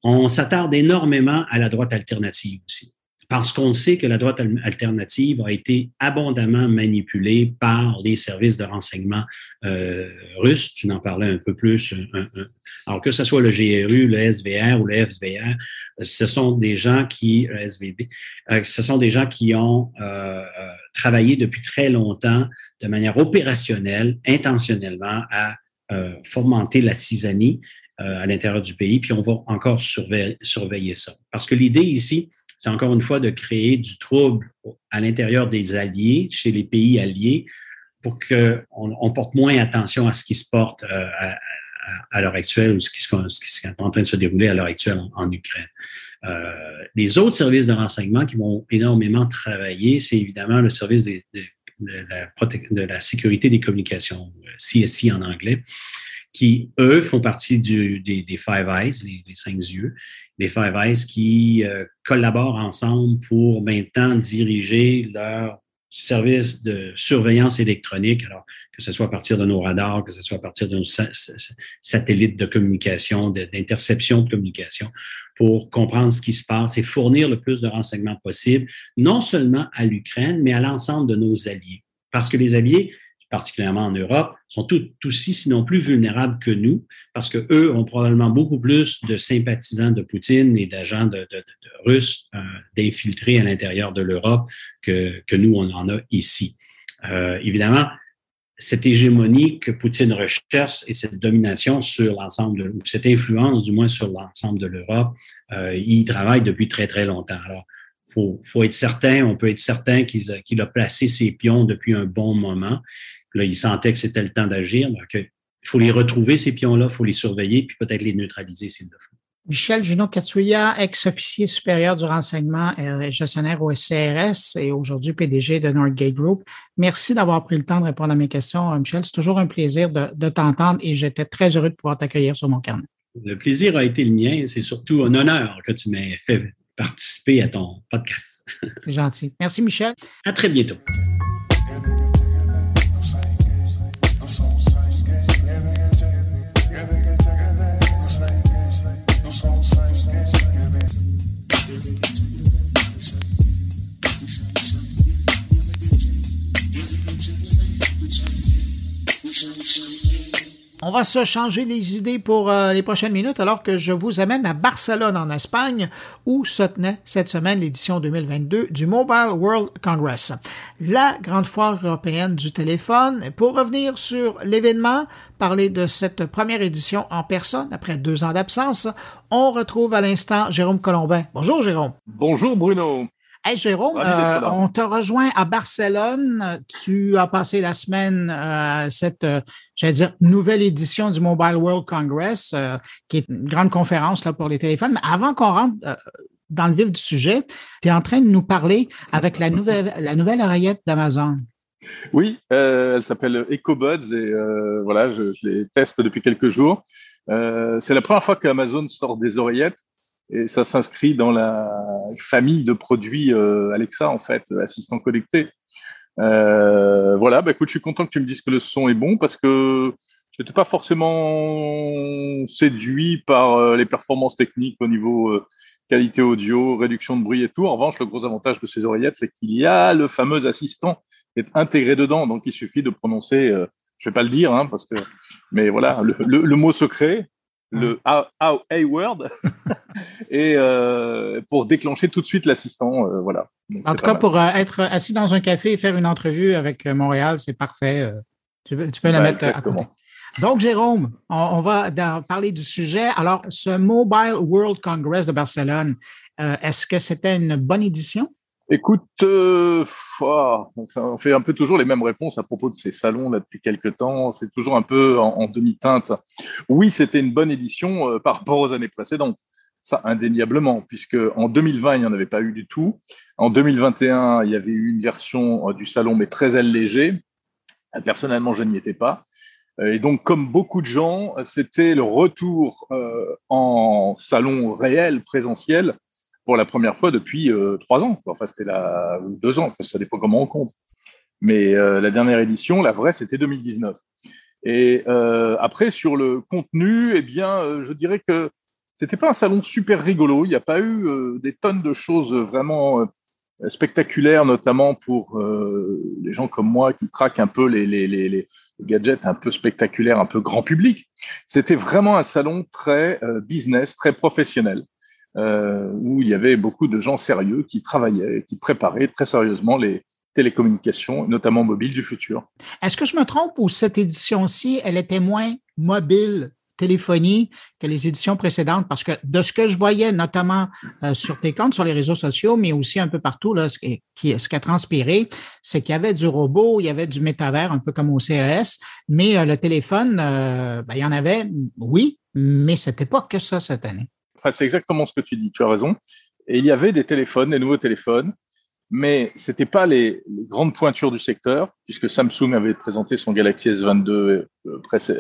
On s'attarde énormément à la droite alternative aussi parce qu'on sait que la droite alternative a été abondamment manipulée par les services de renseignement euh, russes. Tu en parlais un peu plus. alors que ce soit le GRU, le SVR ou le FVR, ce sont des gens qui, euh, SVB, euh, ce sont des gens qui ont euh, euh, travaillé depuis très longtemps de manière opérationnelle, intentionnellement, à fomenter la cisanie à l'intérieur du pays. Puis on va encore surveiller, surveiller ça. Parce que l'idée ici, c'est encore une fois de créer du trouble à l'intérieur des alliés, chez les pays alliés, pour qu'on on porte moins attention à ce qui se porte euh, à, l'heure actuelle ou ce qui, est en train de se dérouler à l'heure actuelle en, Ukraine. Euh, les autres services de renseignement qui vont énormément travailler, c'est évidemment le service de, la sécurité des communications, CSC en anglais, qui, eux, font partie des, Five Eyes, les cinq yeux, les Five Eyes qui euh, collaborent ensemble pour maintenant diriger leur service de surveillance électronique, alors que ce soit à partir de nos radars, que ce soit à partir d'un satellite de communication, d'interception de communication, pour comprendre ce qui se passe et fournir le plus de renseignements possible, non seulement à l'Ukraine, mais à l'ensemble de nos alliés. Parce que les alliés, particulièrement en Europe, sont tout aussi, sinon plus vulnérables que nous, parce que eux ont probablement beaucoup plus de sympathisants de Poutine et d'agents de, de, de, russes euh, d'infiltrés à l'intérieur de l'Europe que, que nous, on en a ici. Euh, évidemment, cette hégémonie que Poutine recherche et cette domination sur l'ensemble, ou cette influence du moins sur l'ensemble de l'Europe, euh, il travaille depuis très, très longtemps. Alors, faut, faut être certain, on peut être certain qu'il a, qu a placé ses pions depuis un bon moment. Là, il sentait que c'était le temps d'agir. Il faut les retrouver, ces pions-là, il faut les surveiller, puis peut-être les neutraliser s'il le faut. Michel Junot Katsuya, ex-officier supérieur du renseignement et gestionnaire au SCRS et aujourd'hui PDG de Northgate Group. Merci d'avoir pris le temps de répondre à mes questions, Michel. C'est toujours un plaisir de, de t'entendre et j'étais très heureux de pouvoir t'accueillir sur mon carnet. Le plaisir a été le mien. C'est surtout un honneur que tu m'aies fait participer à ton podcast. C'est gentil. Merci, Michel. À très bientôt. Thank you. On va se changer les idées pour euh, les prochaines minutes alors que je vous amène à Barcelone en Espagne où se tenait cette semaine l'édition 2022 du Mobile World Congress, la grande foire européenne du téléphone. Pour revenir sur l'événement, parler de cette première édition en personne après deux ans d'absence, on retrouve à l'instant Jérôme Colombin. Bonjour Jérôme. Bonjour Bruno. Hey Jérôme, euh, on te rejoint à Barcelone. Tu as passé la semaine euh, cette, euh, j'allais dire, nouvelle édition du Mobile World Congress, qui est une grande conférence là pour les téléphones. Mais avant qu'on rentre dans le vif du sujet, tu es en train de nous parler avec la nouvelle, la nouvelle oreillette d'Amazon. Oui, elle s'appelle EcoBuds et voilà, je, je, les teste depuis quelques jours. C'est la première fois qu'Amazon sort des oreillettes et ça s'inscrit dans la famille de produits euh, Alexa, en fait, assistant connecté. Euh, voilà, bah, écoute, je suis content que tu me dises que le son est bon parce que je n'étais pas forcément séduit par euh, les performances techniques au niveau euh, qualité audio, réduction de bruit et tout. En revanche, le gros avantage de ces oreillettes, c'est qu'il y a le fameux assistant est intégré dedans. Donc, il suffit de prononcer, euh, je vais pas le dire, hein, parce que, mais voilà, le, mot secret, le A, word, et euh, pour déclencher tout de suite l'assistant, euh, voilà. en tout cas, pour être assis dans un café et faire une entrevue avec Montréal, c'est parfait. Tu peux, tu peux la bah, mettre à côté. Donc, Jérôme, on, va parler du sujet. Alors, ce Mobile World Congress de Barcelone, est-ce que c'était une bonne édition? Écoute, euh, on fait un peu toujours les mêmes réponses à propos de ces salons là depuis quelques temps. C'est toujours un peu en, demi-teinte. Oui, c'était une bonne édition euh, par rapport aux années précédentes. Ça, indéniablement, puisque en 2020, il n'y en avait pas eu du tout. En 2021, il y avait eu une version euh, du salon, mais très allégée. Personnellement, je n'y étais pas. Et donc, comme beaucoup de gens, c'était le retour en salon réel, présentiel, pour la première fois depuis euh, trois ans. Enfin, c'était là, ou deux ans, ça dépend comment on compte. Mais euh, la dernière édition, la vraie, c'était 2019. Et euh, après, sur le contenu, eh bien, je dirais que c'était pas un salon super rigolo. Il n'y a pas eu des tonnes de choses vraiment spectaculaires, notamment pour les gens comme moi qui traquent un peu les, gadgets un peu spectaculaires, un peu grand public. C'était vraiment un salon très business, très professionnel. Euh, où il y avait beaucoup de gens sérieux qui travaillaient, qui préparaient très sérieusement les télécommunications, notamment mobiles du futur. Est-ce que je me trompe ou cette édition-ci, elle était moins mobile téléphonie que les éditions précédentes, parce que de ce que je voyais, notamment euh, sur tes comptes, sur les réseaux sociaux, mais aussi un peu partout, là, ce, qui, a transpiré, c'est qu'il y avait du robot, il y avait du métavers, un peu comme au CES, mais euh, le téléphone, ben, il y en avait, oui, mais c'était pas que ça cette année c'est exactement ce que tu dis, tu as raison. Et il y avait des téléphones, des nouveaux téléphones, mais ce n'était pas les, grandes pointures du secteur, puisque Samsung avait présenté son Galaxy S22 euh,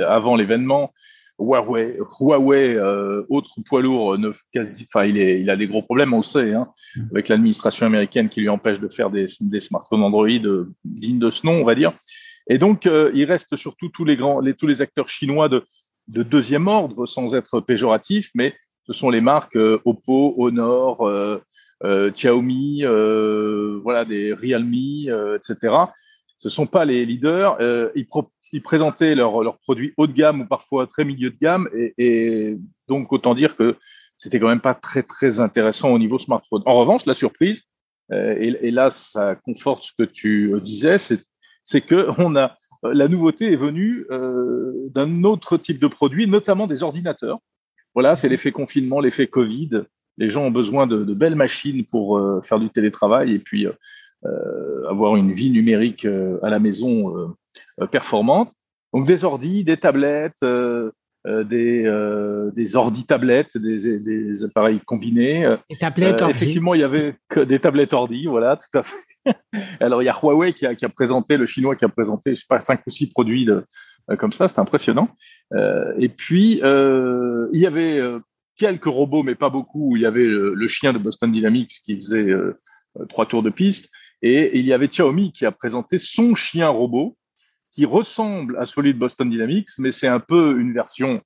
avant l'événement. Huawei, Huawei euh, autre poids lourd, euh, quasi, enfin, il, est, il a des gros problèmes, on le sait, hein, mm. avec l'administration américaine qui lui empêche de faire des, des smartphones Android dignes de ce nom, on va dire. Et donc, il reste surtout tous les, grands, les, tous les acteurs chinois de, de deuxième ordre, sans être péjoratif, mais ce sont les marques euh, Oppo, Honor, euh, euh, Xiaomi, voilà, des Realme, etc. Ce ne sont pas les leaders. Ils, présentaient leurs produits haut de gamme ou parfois très milieu de gamme. Et, donc, autant dire que c'était quand même pas très, très intéressant au niveau smartphone. En revanche, la surprise, et, là, ça conforte ce que tu disais, c'est que on a, la nouveauté est venue d'un autre type de produit, notamment des ordinateurs. Voilà, c'est l'effet confinement, l'effet Covid. Les gens ont besoin de, belles machines pour euh, faire du télétravail et puis euh, avoir une vie numérique euh, à la maison performante. Donc des ordis, des tablettes, des, des ordi-tablettes, des, appareils combinés. Des tablettes ordi. Effectivement, il y avait que des tablettes ordi, voilà, tout à fait. Alors, il y a Huawei qui a, qui a, présenté, le chinois qui a présenté, je sais pas, cinq ou six produits de, euh, comme ça, c'est impressionnant. Euh, et puis, euh, il y avait quelques robots, mais pas beaucoup. Il y avait le, chien de Boston Dynamics qui faisait trois tours de piste. Et, il y avait Xiaomi qui a présenté son chien robot qui ressemble à celui de Boston Dynamics, mais c'est un peu une version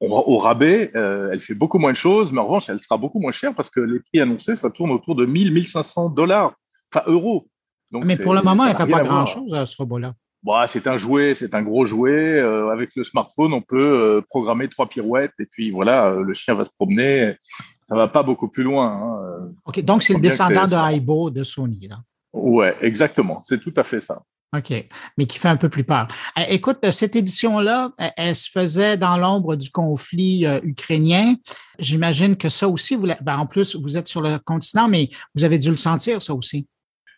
au, rabais. elle fait beaucoup moins de choses, mais en revanche, elle sera beaucoup moins chère parce que les prix annoncés, ça tourne autour de 1000, 1500 dollars, enfin euros. Donc mais pour le moment, elle ne fait pas grand-chose à ce robot-là. Bah, c'est un jouet, c'est un gros jouet. Euh, avec le smartphone, on peut euh, programmer trois pirouettes et puis voilà, euh, le chien va se promener. Ça va pas beaucoup plus loin. Hein. Ok, donc c'est le descendant de Aibo de Sony. Là. Ouais, exactement. C'est tout à fait ça. OK, mais qui fait un peu plus peur. Écoute, cette édition-là, elle se faisait dans l'ombre du conflit ukrainien. J'imagine que ça aussi, vous, ben, en plus, vous êtes sur le continent, mais vous avez dû le sentir, ça aussi.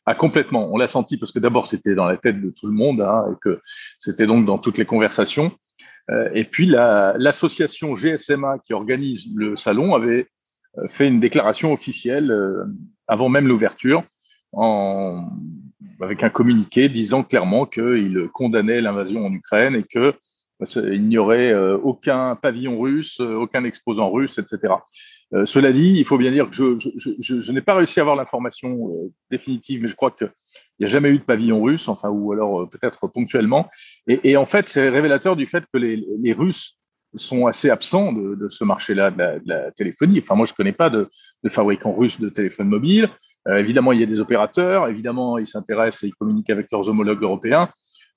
Ah, complètement. On l'a senti parce que d'abord, c'était dans la tête de tout le monde hein, et que c'était donc dans toutes les conversations. Euh, et puis, l'association GSMA qui organise le salon avait euh, fait une déclaration officielle euh, avant même l'ouverture avec un communiqué disant clairement qu'il condamnait l'invasion en Ukraine et que il n'y aurait aucun pavillon russe, aucun exposant russe, etc. Euh, cela dit, il faut bien dire que je, n'ai pas réussi à avoir l'information euh, définitive, mais je crois qu'il n'y a jamais eu de pavillon russe, enfin, ou alors euh, peut-être ponctuellement. Et, en fait, c'est révélateur du fait que les, Russes sont assez absents de, ce marché-là de, la téléphonie. Enfin, moi, je ne connais pas de, de fabricants russes de téléphones mobiles. évidemment, il y a des opérateurs, évidemment, ils s'intéressent et ils communiquent avec leurs homologues européens,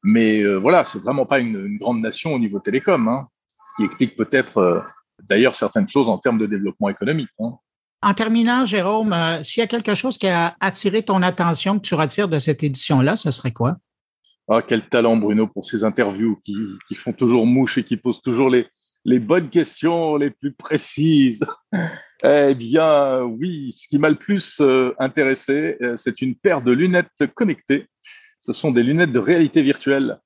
mais voilà, c'est vraiment pas une, grande nation au niveau télécom, hein. ce qui explique peut-être d'ailleurs certaines choses en termes de développement économique. Hein. En terminant, Jérôme, s'il y a quelque chose qui a attiré ton attention que tu retires de cette édition-là, ce serait quoi? Ah, quel talent, Bruno, pour ces interviews qui, qui font toujours mouche et qui posent toujours les, les bonnes questions les plus précises. eh bien, oui, ce qui m'a le plus euh, intéressé, euh, c'est une paire de lunettes connectées. Ce sont des lunettes de réalité virtuelle.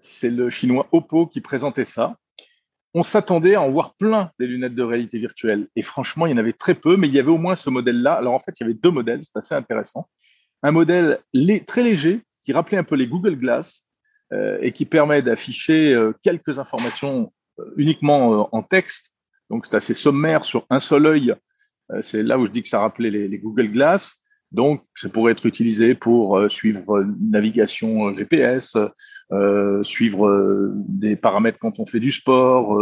C'est le chinois Oppo qui présentait ça. On s'attendait à en voir plein des lunettes de réalité virtuelle. Et franchement, il y en avait très peu, mais il y avait au moins ce modèle-là. Alors en fait, il y avait deux modèles, c'est assez intéressant. Un modèle très léger, qui rappelait un peu les Google Glass euh, et qui permet d'afficher euh, quelques informations euh, uniquement en texte. Donc, c'est assez sommaire sur un seul œil. c'est là où je dis que ça rappelait les, Google Glass. Donc, ça pourrait être utilisé pour suivre une navigation GPS, suivre des paramètres quand on fait du sport,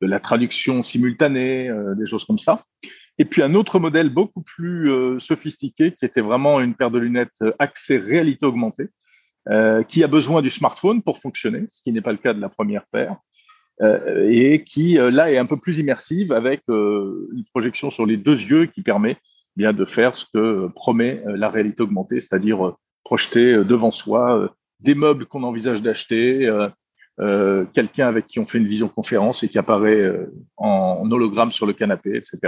la traduction simultanée, des choses comme ça. Et puis un autre modèle beaucoup plus euh, sophistiqué, qui était vraiment une paire de lunettes euh, accès réalité augmentée, euh, qui a besoin du smartphone pour fonctionner, ce qui n'est pas le cas de la première paire, et qui là est un peu plus immersive avec une projection sur les deux yeux qui permet bien de faire ce que promet la réalité augmentée, c'est-à-dire projeter devant soi des meubles qu'on envisage d'acheter, euh, quelqu'un avec qui on fait une visioconférence et qui apparaît euh, en hologramme sur le canapé, etc.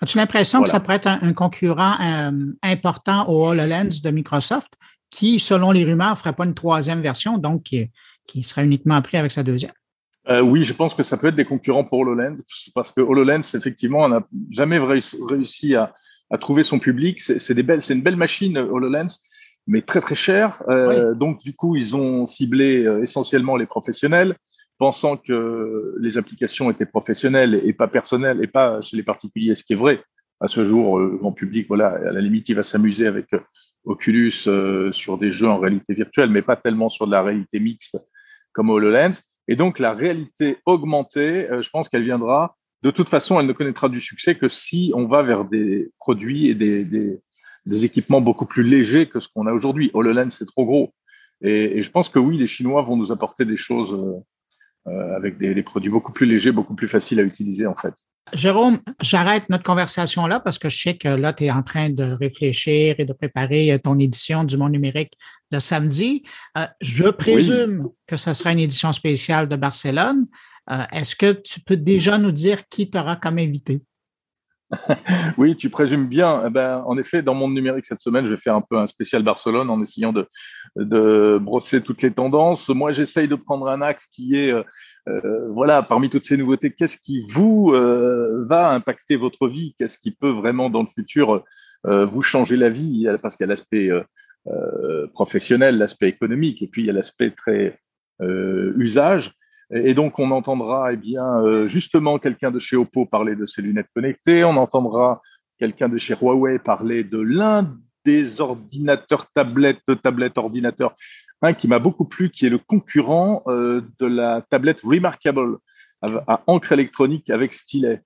As-tu l'impression que ça pourrait être un, concurrent euh, important au HoloLens de Microsoft qui, selon les rumeurs, ne ferait pas une troisième version, donc qui, qui serait uniquement pris avec sa deuxième? oui, je pense que ça peut être des concurrents pour HoloLens parce que HoloLens, effectivement, on n'a jamais réussi à, à, trouver son public. C'est une belle machine, HoloLens mais très très cher. Euh, donc du coup, ils ont ciblé euh, essentiellement les professionnels, pensant que les applications étaient professionnelles et pas personnelles et pas chez les particuliers, ce qui est vrai. À ce jour, euh, le grand public, voilà, à la limite, il va s'amuser avec Oculus sur des jeux en réalité virtuelle, mais pas tellement sur de la réalité mixte comme HoloLens. Et donc la réalité augmentée, je pense qu'elle viendra. De toute façon, elle ne connaîtra du succès que si on va vers des produits et des, des des équipements beaucoup plus légers que ce qu'on a aujourd'hui. HoloLens, c'est trop gros. Et, je pense que oui, les Chinois vont nous apporter des choses euh, euh, avec des, produits beaucoup plus légers, beaucoup plus faciles à utiliser, en fait. Jérôme, j'arrête notre conversation là parce que je sais que là, tu es en train de réfléchir et de préparer euh, ton édition du monde numérique de samedi. je présume que ce sera une édition spéciale de Barcelone. Est-ce que tu peux déjà nous dire qui t'aura comme invité? oui, tu présumes bien. Eh ben, en effet, dans mon numérique cette semaine, je vais faire un peu un spécial Barcelone en essayant de, de brosser toutes les tendances. Moi, j'essaye de prendre un axe qui est, euh, euh, voilà, parmi toutes ces nouveautés, qu'est-ce qui vous euh, va impacter votre vie? Qu'est-ce qui peut vraiment dans le futur vous changer la vie? Parce qu'il y a l'aspect professionnel, l'aspect économique, et puis il y a l'aspect très usage. Et donc, on entendra eh bien, euh, justement quelqu'un de chez Oppo parler de ses lunettes connectées, on entendra quelqu'un de chez Huawei parler de l'un des ordinateurs tablettes, tablettes ordinateurs, un qui m'a beaucoup plu, qui est le concurrent euh, de la tablette Remarkable à encre électronique avec stylet.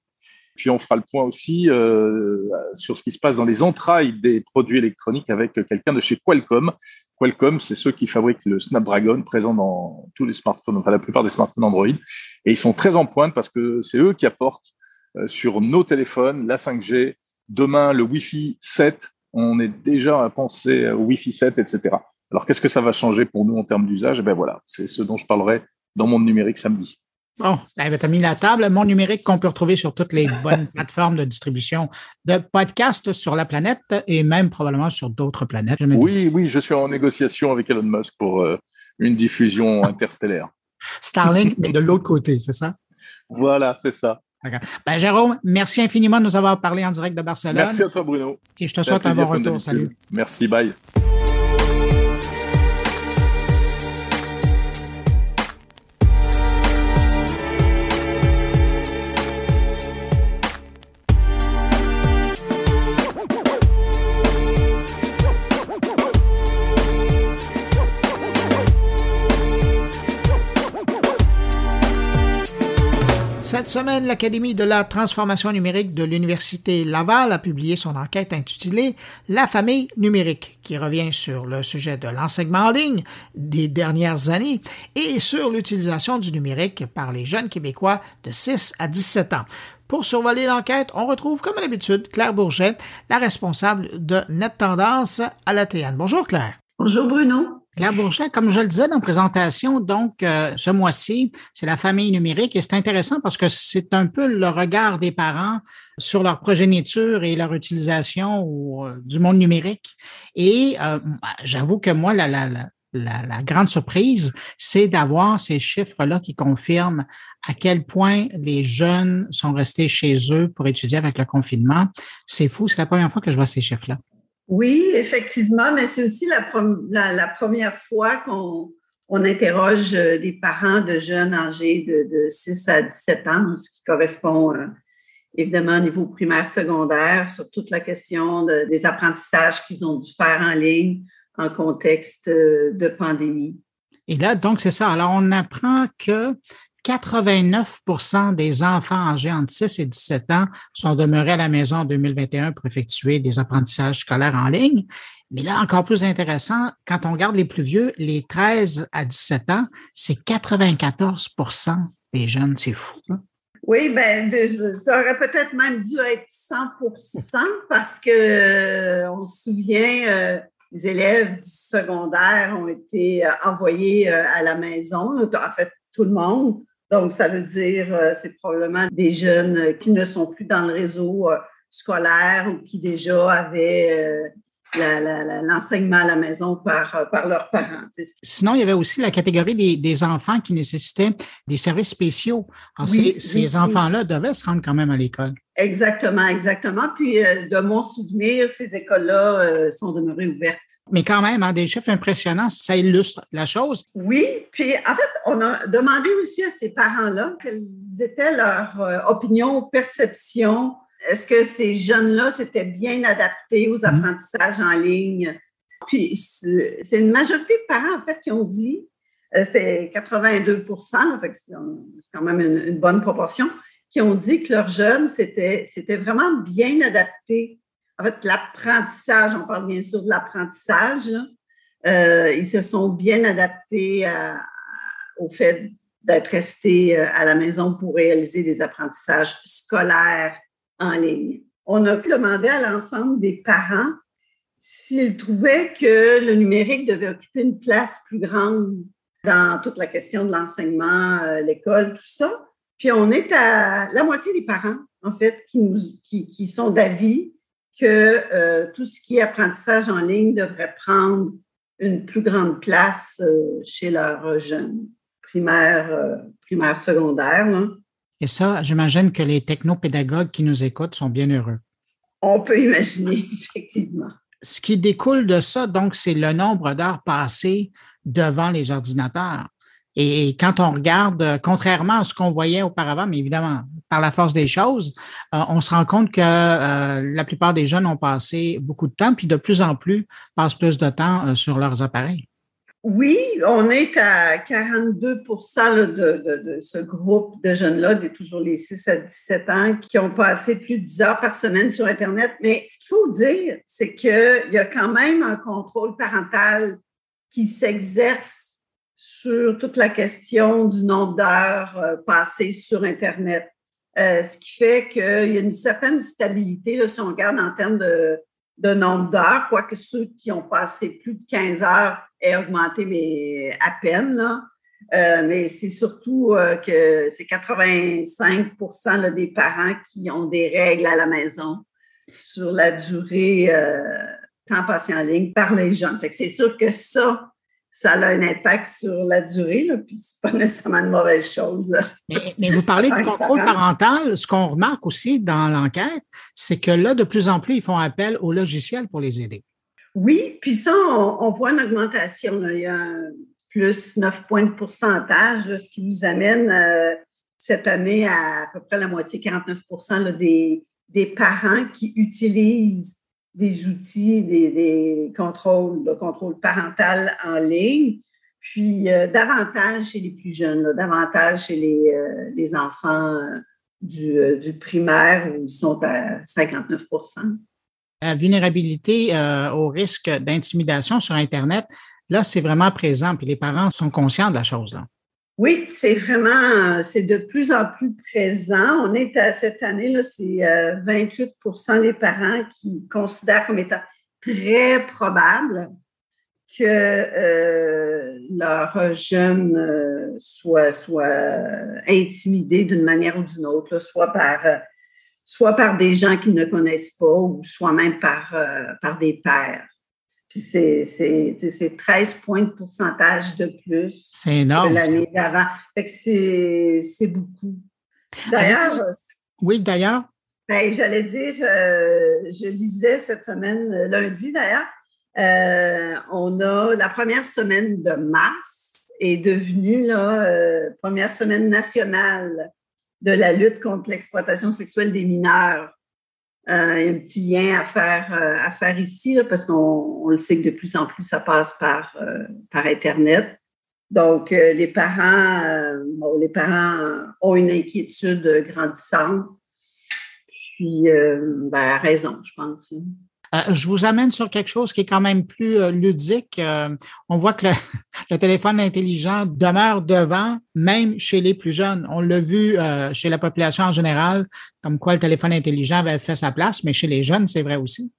Puis on fera le point aussi euh, sur ce qui se passe dans les entrailles des produits électroniques avec quelqu'un de chez Qualcomm. Qualcomm, c'est ceux qui fabriquent le Snapdragon présent dans tous les smartphones, enfin la plupart des smartphones Android. Et ils sont très en pointe parce que c'est eux qui apportent euh, sur nos téléphones la 5G, demain le Wi-Fi 7. On est déjà à penser au Wi-Fi 7, etc. Alors qu'est-ce que ça va changer pour nous en termes d'usage? Eh ben voilà, c'est ce dont je parlerai dans mon numérique samedi. Bon, tu as mis la table. Mon numérique qu'on peut retrouver sur toutes les bonnes plateformes de distribution de podcasts sur la planète et même probablement sur d'autres planètes. Oui, oui, je suis en négociation avec Elon Musk pour euh, une diffusion interstellaire. Starlink, mais de l'autre côté, c'est ça? Voilà, c'est ça. Ben, Jérôme, merci infiniment de nous avoir parlé en direct de Barcelone. Merci à toi, Bruno. Et je te souhaite un bon retour. Salut. Merci, bye. Semaine, l'Académie de la transformation numérique de l'Université Laval a publié son enquête intitulée La famille numérique, qui revient sur le sujet de l'enseignement en ligne des dernières années et sur l'utilisation du numérique par les jeunes Québécois de 6 à 17 ans. Pour survoler l'enquête, on retrouve comme d'habitude Claire Bourget, la responsable de Net Tendance à la TN. Bonjour Claire. Bonjour Bruno. Claire Bourget, comme je le disais dans la présentation, donc euh, ce mois-ci, c'est la famille numérique et c'est intéressant parce que c'est un peu le regard des parents sur leur progéniture et leur utilisation euh, du monde numérique. Et euh, j'avoue que moi, la, la, la, la, grande surprise, c'est d'avoir ces chiffres-là qui confirment à quel point les jeunes sont restés chez eux pour étudier avec le confinement. C'est fou, c'est la première fois que je vois ces chiffres-là. Oui, effectivement, mais c'est aussi la, première fois qu'on interroge euh, des parents de jeunes âgés de, 6 à 17 ans, ce qui correspond euh, évidemment au niveau primaire, secondaire, sur toute la question des apprentissages qu'ils ont dû faire en ligne en contexte euh, de pandémie. Et là, donc, c'est ça. Alors, on apprend que 89% des enfants âgés entre 6 et 17 ans sont demeurés à la maison en 2021 pour effectuer des apprentissages scolaires en ligne. Mais là, encore plus intéressant, quand on regarde les plus vieux, les 13 à 17 ans, c'est 94% des jeunes. C'est fou. Oui, ben, ça aurait peut-être même dû être 100% parce que euh, on se souvient, euh, les élèves du secondaire ont été euh, envoyés à la maison, en fait, tout le monde. Donc, ça veut dire, euh, c'est probablement des jeunes qui ne sont plus dans le réseau euh, scolaire ou qui déjà avaient euh, l'enseignement à la maison par, par leurs parents. Sinon, il y avait aussi la catégorie des, enfants qui nécessitaient des services spéciaux. Alors, ces, enfants-là devaient se rendre quand même à l'école. Exactement, exactement. Puis, de mon souvenir, ces écoles-là sont demeurées ouvertes mais quand même, hein, des chiffres impressionnants, ça illustre la chose. Oui, puis en fait, on a demandé aussi à ces parents-là quelles étaient leurs euh, opinions, perceptions. Est-ce que ces jeunes-là s'étaient bien adaptés aux mhm. apprentissages en ligne? Puis c'est une majorité de parents, en fait, qui ont dit, euh, c'était 82% c'est quand même une, bonne proportion, qui ont dit que leurs jeunes s'étaient vraiment bien adaptés en fait, l'apprentissage, on parle bien sûr de l'apprentissage, euh, ils se sont bien adaptés au fait d'être restés euh, à la maison pour réaliser des apprentissages scolaires en ligne. On a demandé à l'ensemble des parents s'ils trouvaient que le numérique devait occuper une place plus grande dans toute la question de l'enseignement, euh, l'école, tout ça. Puis on est à la moitié des parents, en fait, qui, nous, qui, qui sont d'avis que euh, tout ce qui est apprentissage en ligne devrait prendre une plus grande place euh, chez leurs jeunes, primaires, euh, primaire, secondaire. Et ça, j'imagine que les technopédagogues qui nous écoutent sont bien heureux. On peut imaginer, effectivement. Ce qui découle de ça, donc, c'est le nombre d'heures passées devant les ordinateurs. Et quand on regarde, euh, contrairement à ce qu'on voyait auparavant, mais évidemment, par la force des choses, euh, on se rend compte que euh, la plupart des jeunes ont passé beaucoup de temps, puis de plus en plus passent plus de temps sur leurs appareils. Oui, on est à 42 de, de, ce groupe de jeunes-là, toujours les 6 à 17 ans, qui ont passé plus de 10 heures par semaine sur Internet. Mais ce qu'il faut dire, c'est qu'il y a quand même un contrôle parental qui s'exerce sur toute la question du nombre d'heures euh, passées sur Internet. Euh, ce qui fait qu'il y a une certaine stabilité là, si on regarde en termes de, nombre d'heures, quoique ceux qui ont passé plus de 15 heures aient augmenté, mais à peine. Là. Euh, mais c'est surtout que c'est 85% des parents qui ont des règles à la maison sur la durée temps passé en ligne par les jeunes. C'est sûr que ça, ça a un impact sur la durée, là, puis c'est pas nécessairement une mauvaise chose. Mais, vous parlez de contrôle parental. Ce qu'on remarque aussi dans l'enquête, c'est que là, de plus en plus, ils font appel au logiciel pour les aider. Oui, puis ça, on, voit une augmentation. Il y a plus 9 points de pourcentage, ce qui nous amène euh, cette année à à peu près la moitié, 49 des, des parents qui utilisent des outils, des, contrôles, de contrôle parental en ligne. puis davantage chez les plus jeunes, davantage chez les, les enfants du, du, primaire où ils sont à 59% La vulnérabilité au risque d'intimidation sur Internet, là, c'est vraiment présent, puis les parents sont conscients de la chose. Oui, c'est vraiment, c'est de plus en plus présent. On est à cette année, là, c'est 28% euh, des parents qui considèrent comme étant très probable que euh, leur jeune euh, soit, soit intimidé d'une manière ou d'une autre, soit par soit par des gens qu'ils ne connaissent pas ou soit même par, par des pères. Puis c'est 13 points de pourcentage de plus que l'année d'avant. Fait que c'est beaucoup. D'ailleurs. Euh, oui, d'ailleurs. Ben, J'allais dire, euh, je lisais cette semaine, euh, lundi d'ailleurs, on a la première semaine de mars est devenue la première semaine nationale de la lutte contre l'exploitation sexuelle des mineurs. Euh, il y a un petit lien à faire, euh, à faire ici, parce qu'on le sait que de plus en plus, ça passe par, euh, par Internet. Donc, les parents, les parents ont une inquiétude grandissante. Puis, ben, raison, je pense. Euh, je vous amène sur quelque chose qui est quand même plus euh, ludique. Euh, on voit que le, téléphone intelligent demeure devant, même chez les plus jeunes. On l'a vu chez la population en général, comme quoi le téléphone intelligent avait fait sa place, mais chez les jeunes, c'est vrai aussi.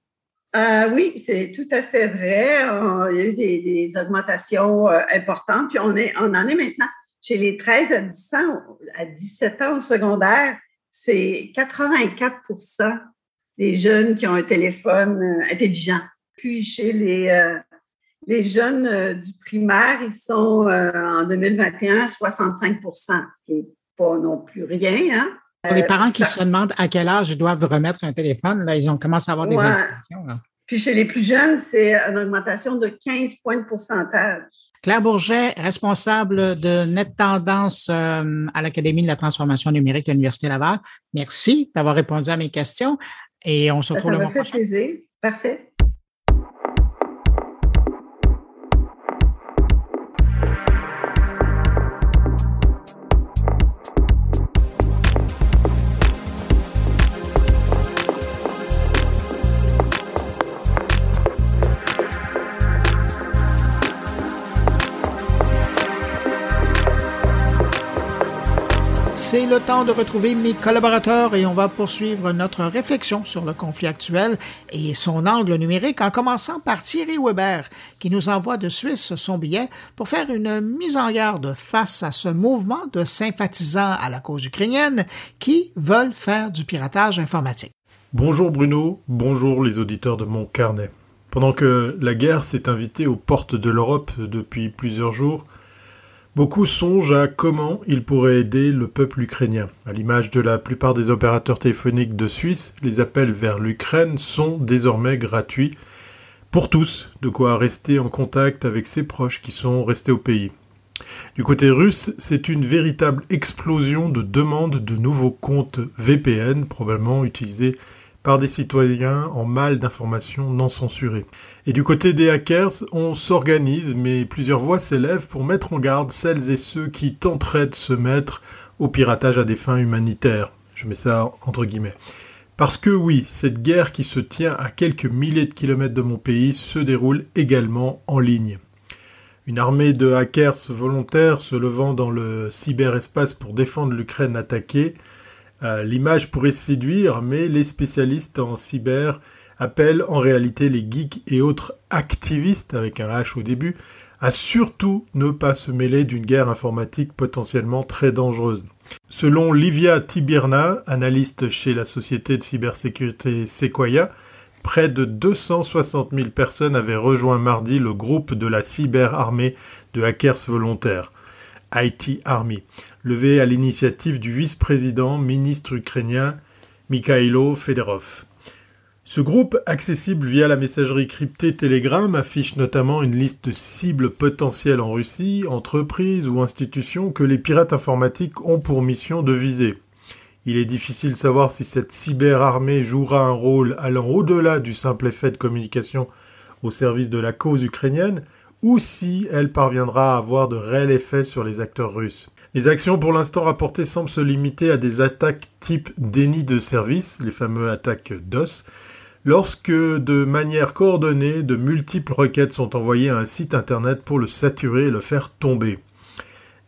oui, c'est tout à fait vrai. il y a eu des, augmentations importantes, puis on en est maintenant chez les 13 à, 10 ans, à 17 ans au secondaire, c'est 84 des jeunes qui ont un téléphone euh, intelligent. Puis chez les, euh, les jeunes euh, du primaire, ils sont en 2021 65% ce qui n'est pas non plus rien. Hein? Pour les parents qui se demandent à quel âge ils doivent remettre un téléphone, là, ils ont commencé à avoir des indications. Puis chez les plus jeunes, c'est une augmentation de 15 points de pourcentage. Claire Bourget, responsable de Net Tendance à l'Académie de la transformation numérique de l'Université Laval. Merci d'avoir répondu à mes questions. Et on se retrouve le mois prochain. Ça fait plaisir. Parfait. Le temps de retrouver mes collaborateurs et on va poursuivre notre réflexion sur le conflit actuel et son angle numérique en commençant par Thierry Weber qui nous envoie de Suisse son billet pour faire une mise en garde face à ce mouvement de sympathisants à la cause ukrainienne qui veulent faire du piratage informatique. Bonjour Bruno, bonjour les auditeurs de mon carnet. Pendant que la guerre s'est invitée aux portes de l'Europe depuis plusieurs jours, Beaucoup songent à comment ils pourraient aider le peuple ukrainien. À l'image de la plupart des opérateurs téléphoniques de Suisse, les appels vers l'Ukraine sont désormais gratuits pour tous, de quoi rester en contact avec ses proches qui sont restés au pays. Du côté russe, c'est une véritable explosion de demandes de nouveaux comptes VPN, probablement utilisés par des citoyens en mal d'informations non censurées. Et du côté des hackers, on s'organise, mais plusieurs voix s'élèvent pour mettre en garde celles et ceux qui tenteraient de se mettre au piratage à des fins humanitaires. Je mets ça entre guillemets. Parce que oui, cette guerre qui se tient à quelques milliers de kilomètres de mon pays se déroule également en ligne. Une armée de hackers volontaires se levant dans le cyberespace pour défendre l'Ukraine attaquée l'image pourrait séduire, mais les spécialistes en cyber appellent en réalité les geeks et autres activistes, avec un H au début, à surtout ne pas se mêler d'une guerre informatique potentiellement très dangereuse. Selon Livia Tibirna, analyste chez la société de cybersécurité Sequoia, près de 260 000 personnes avaient rejoint mardi le groupe de la cyberarmée de hackers volontaires, IT Army, levé à l'initiative du vice-président ministre ukrainien Mikhailo Fedorov. Ce groupe, accessible via la messagerie cryptée Telegram, affiche notamment une liste de cibles potentielles en Russie, entreprises ou institutions que les pirates informatiques ont pour mission de viser. Il est difficile de savoir si cette cyberarmée jouera un rôle allant au-delà du simple effet de communication au service de la cause ukrainienne, ou si elle parviendra à avoir de réels effets sur les acteurs russes. Les actions pour l'instant rapportées semblent se limiter à des attaques type déni de service, les fameux attaques DOS, lorsque de manière coordonnée, de multiples requêtes sont envoyées à un site internet pour le saturer et le faire tomber.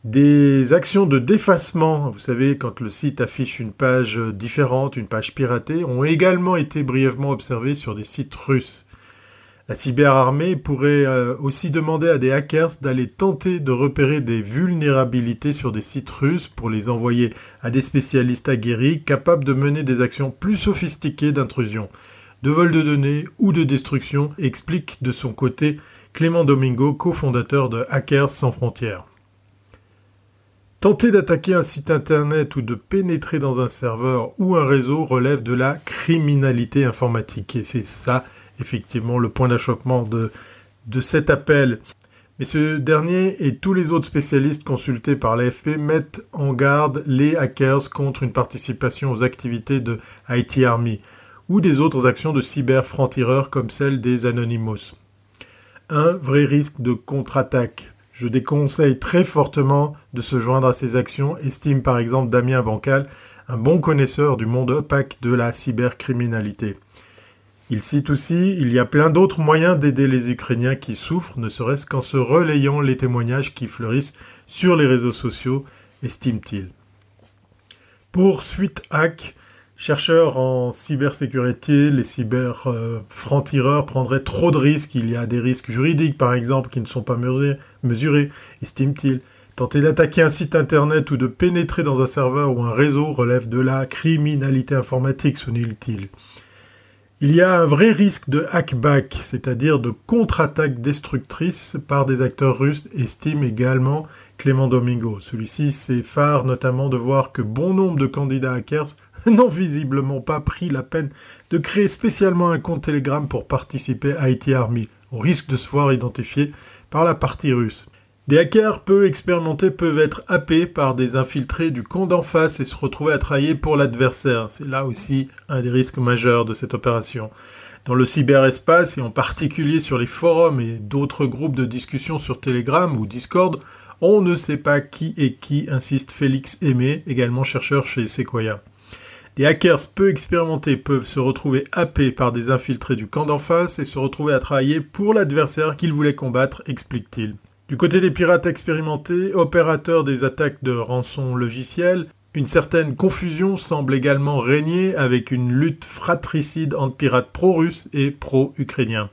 Des actions de défacement, vous savez, quand le site affiche une page différente, une page piratée, ont également été brièvement observées sur des sites russes. La cyberarmée pourrait euh, aussi demander à des hackers d'aller tenter de repérer des vulnérabilités sur des sites russes pour les envoyer à des spécialistes aguerris capables de mener des actions plus sophistiquées d'intrusion, de vol de données ou de destruction, explique de son côté Clément Domingo, cofondateur de Hackers sans frontières. Tenter d'attaquer un site internet ou de pénétrer dans un serveur ou un réseau relève de la criminalité informatique. Et c'est ça effectivement le point d'achoppement de, cet appel. Mais ce dernier et tous les autres spécialistes consultés par l'AFP mettent en garde les hackers contre une participation aux activités de IT Army ou des autres actions de cyber-franc-tireurs comme celle des Anonymous. Un vrai risque de contre-attaque. Je déconseille très fortement de se joindre à ces actions, estime par exemple Damien Bancal, un bon connaisseur du monde opaque de la cybercriminalité. Il cite aussi Il y a plein d'autres moyens d'aider les Ukrainiens qui souffrent, ne serait-ce qu'en se relayant les témoignages qui fleurissent sur les réseaux sociaux, estime-t-il. Pour Suite Hack, chercheurs en cybersécurité, les cyber euh, prendraient trop de risques. Il y a des risques juridiques, par exemple, qui ne sont pas mesurés, estime-t-il. Tenter d'attaquer un site internet ou de pénétrer dans un serveur ou un réseau relève de la criminalité informatique, souligne-t-il. Il y a un vrai risque de hackback, c'est-à-dire de contre-attaque destructrice par des acteurs russes, estime également Clément Domingo. Celui-ci s'effare notamment de voir que bon nombre de candidats hackers n'ont visiblement pas pris la peine de créer spécialement un compte Telegram pour participer à IT Army, au risque de se voir identifié par la partie russe. Des hackers peu expérimentés peuvent être happés par des infiltrés du camp d'en face et se retrouver à travailler pour l'adversaire. C'est là aussi un des risques majeurs de cette opération. Dans le cyberespace et en particulier sur les forums et d'autres groupes de discussion sur Telegram ou Discord, on ne sait pas qui est qui, insiste Félix Aimé, également chercheur chez Sequoia. Des hackers peu expérimentés peuvent se retrouver happés par des infiltrés du camp d'en face et se retrouver à travailler pour l'adversaire qu'ils voulaient combattre, explique-t-il. Du côté des pirates expérimentés, opérateurs des attaques de rançon logiciels, une certaine confusion semble également régner avec une lutte fratricide entre pirates pro-russes et pro-ukrainiens.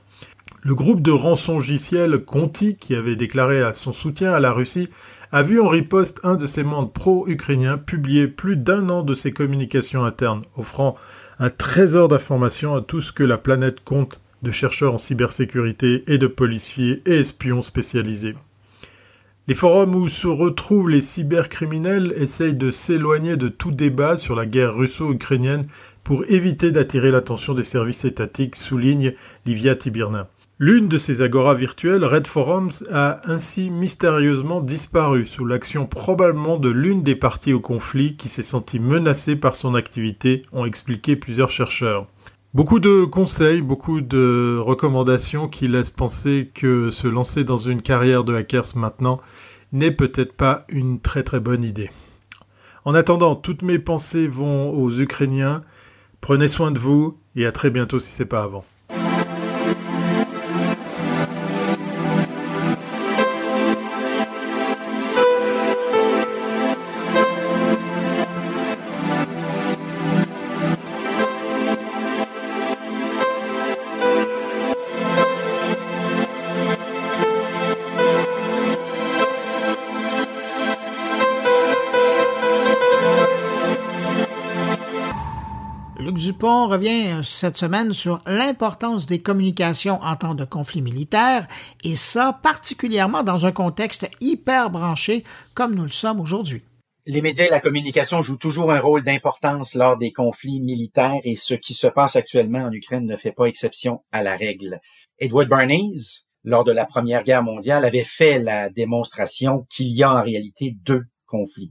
Le groupe de rançongiciel Conti, qui avait déclaré son soutien à la Russie, a vu en riposte un de ses membres pro-ukrainiens publier plus d'un an de ses communications internes, offrant un trésor d'informations à tout ce que la planète compte de chercheurs en cybersécurité et de policiers et espions spécialisés. Les forums où se retrouvent les cybercriminels essayent de s'éloigner de tout débat sur la guerre russo-ukrainienne pour éviter d'attirer l'attention des services étatiques, souligne Livia Tibirna. L'une de ces agoras virtuelles, Red Forums, a ainsi mystérieusement disparu sous l'action probablement de l'une des parties au conflit qui s'est sentie menacée par son activité, ont expliqué plusieurs chercheurs. Beaucoup de conseils, beaucoup de recommandations qui laissent penser que se lancer dans une carrière de hackers maintenant n'est peut-être pas une très très bonne idée. En attendant, toutes mes pensées vont aux Ukrainiens. Prenez soin de vous et à très bientôt si c'est pas avant. Dupont revient cette semaine sur l'importance des communications en temps de conflit militaire, et ça particulièrement dans un contexte hyper branché comme nous le sommes aujourd'hui. Les médias et la communication jouent toujours un rôle d'importance lors des conflits militaires et ce qui se passe actuellement en Ukraine ne fait pas exception à la règle. Edward Bernays, lors de la Première Guerre mondiale, avait fait la démonstration qu'il y a en réalité deux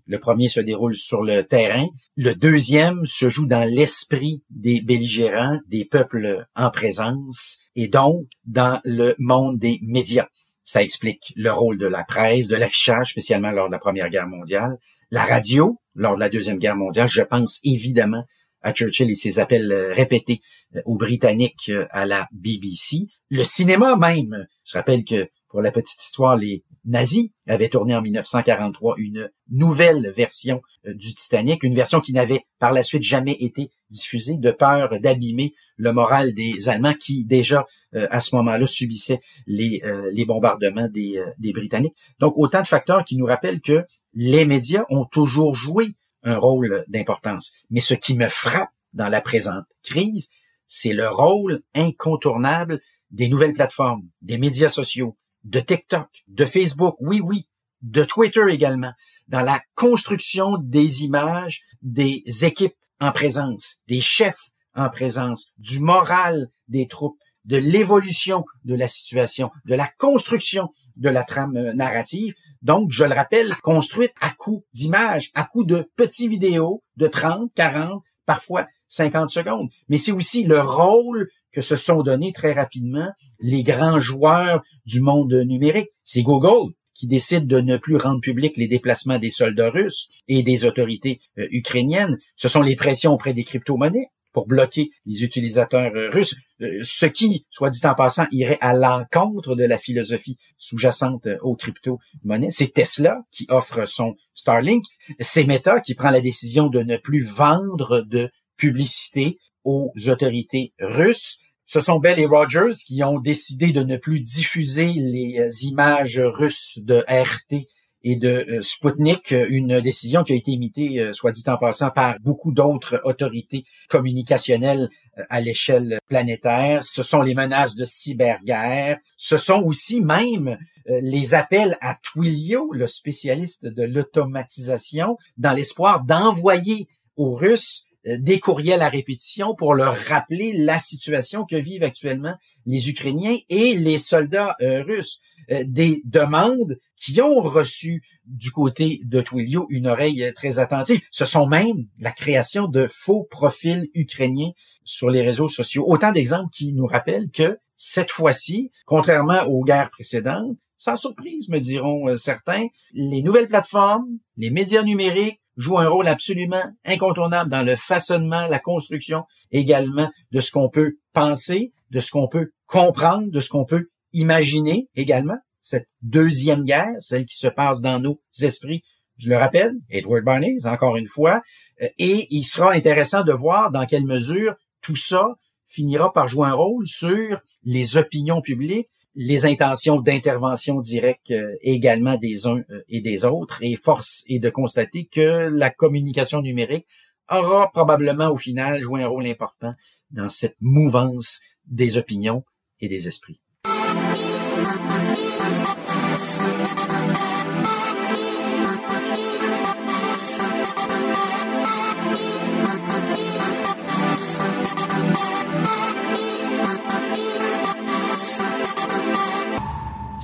le premier se déroule sur le terrain. Le deuxième se joue dans l'esprit des belligérants, des peuples en présence, et donc dans le monde des médias. Ça explique le rôle de la presse, de l'affichage, spécialement lors de la Première Guerre mondiale, la radio lors de la Deuxième Guerre mondiale. Je pense évidemment à Churchill et ses appels euh, répétés euh, aux Britanniques euh, à la BBC. Le cinéma même. Je rappelle que pour la petite histoire, les nazis avaient tourné en 1943 une nouvelle version du Titanic, une version qui n'avait par la suite jamais été diffusée de peur d'abîmer le moral des Allemands qui déjà à ce moment-là subissaient les, les bombardements des Britanniques. Donc autant de facteurs qui nous rappellent que les médias ont toujours joué un rôle d'importance. Mais ce qui me frappe dans la présente crise, c'est le rôle incontournable des nouvelles plateformes, des médias sociaux, de TikTok, de Facebook, oui, oui, de Twitter également, dans la construction des images des équipes en présence, des chefs en présence, du moral des troupes, de l'évolution de la situation, de la construction de la trame narrative, donc, je le rappelle, construite à coup d'images, à coup de petits vidéos de 30, 40, parfois 50 secondes. Mais c'est aussi le rôle que se sont donnés très rapidement les grands joueurs du monde numérique. C'est Google qui décide de ne plus rendre public les déplacements des soldats russes et des autorités euh, ukrainiennes. Ce sont les pressions auprès des crypto-monnaies pour bloquer les utilisateurs euh, russes, euh, ce qui, soit dit en passant, irait à l'encontre de la philosophie sous-jacente aux crypto-monnaies. C'est Tesla qui offre son Starlink. C'est Meta qui prend la décision de ne plus vendre de publicité aux autorités russes. Ce sont Bell et Rogers qui ont décidé de ne plus diffuser les images russes de RT et de euh, Sputnik, euh, une décision qui a été imitée, euh, soit dit en passant, par beaucoup d'autres autorités communicationnelles à l'échelle planétaire. Ce sont les menaces de cyberguerre. Ce sont aussi même les appels à Twilio, le spécialiste de l'automatisation, dans l'espoir d'envoyer aux Russes des courriels à répétition pour leur rappeler la situation que vivent actuellement les Ukrainiens et les soldats russes. Euh, des demandes qui ont reçu du côté de Twilio une oreille très attentive. Ce sont même la création de faux profils ukrainiens sur les réseaux sociaux. Autant d'exemples qui nous rappellent que cette fois-ci, contrairement aux guerres précédentes, sans surprise, me diront euh, certains, les nouvelles plateformes, les médias numériques jouent un rôle absolument incontournable dans le façonnement, la construction également de ce qu'on peut penser, de ce qu'on peut comprendre, de ce qu'on peut imaginer également cette deuxième guerre, celle qui se passe dans nos esprits. Je le rappelle, Edward Bernays, encore une fois, euh, et il sera intéressant de voir dans quelle mesure tout ça finira par jouer un rôle sur les opinions publiques, les intentions d'intervention directe euh, également des uns euh, et des autres, et force est de constater que la communication numérique aura probablement au final joué un rôle important dans cette mouvance des opinions et des esprits.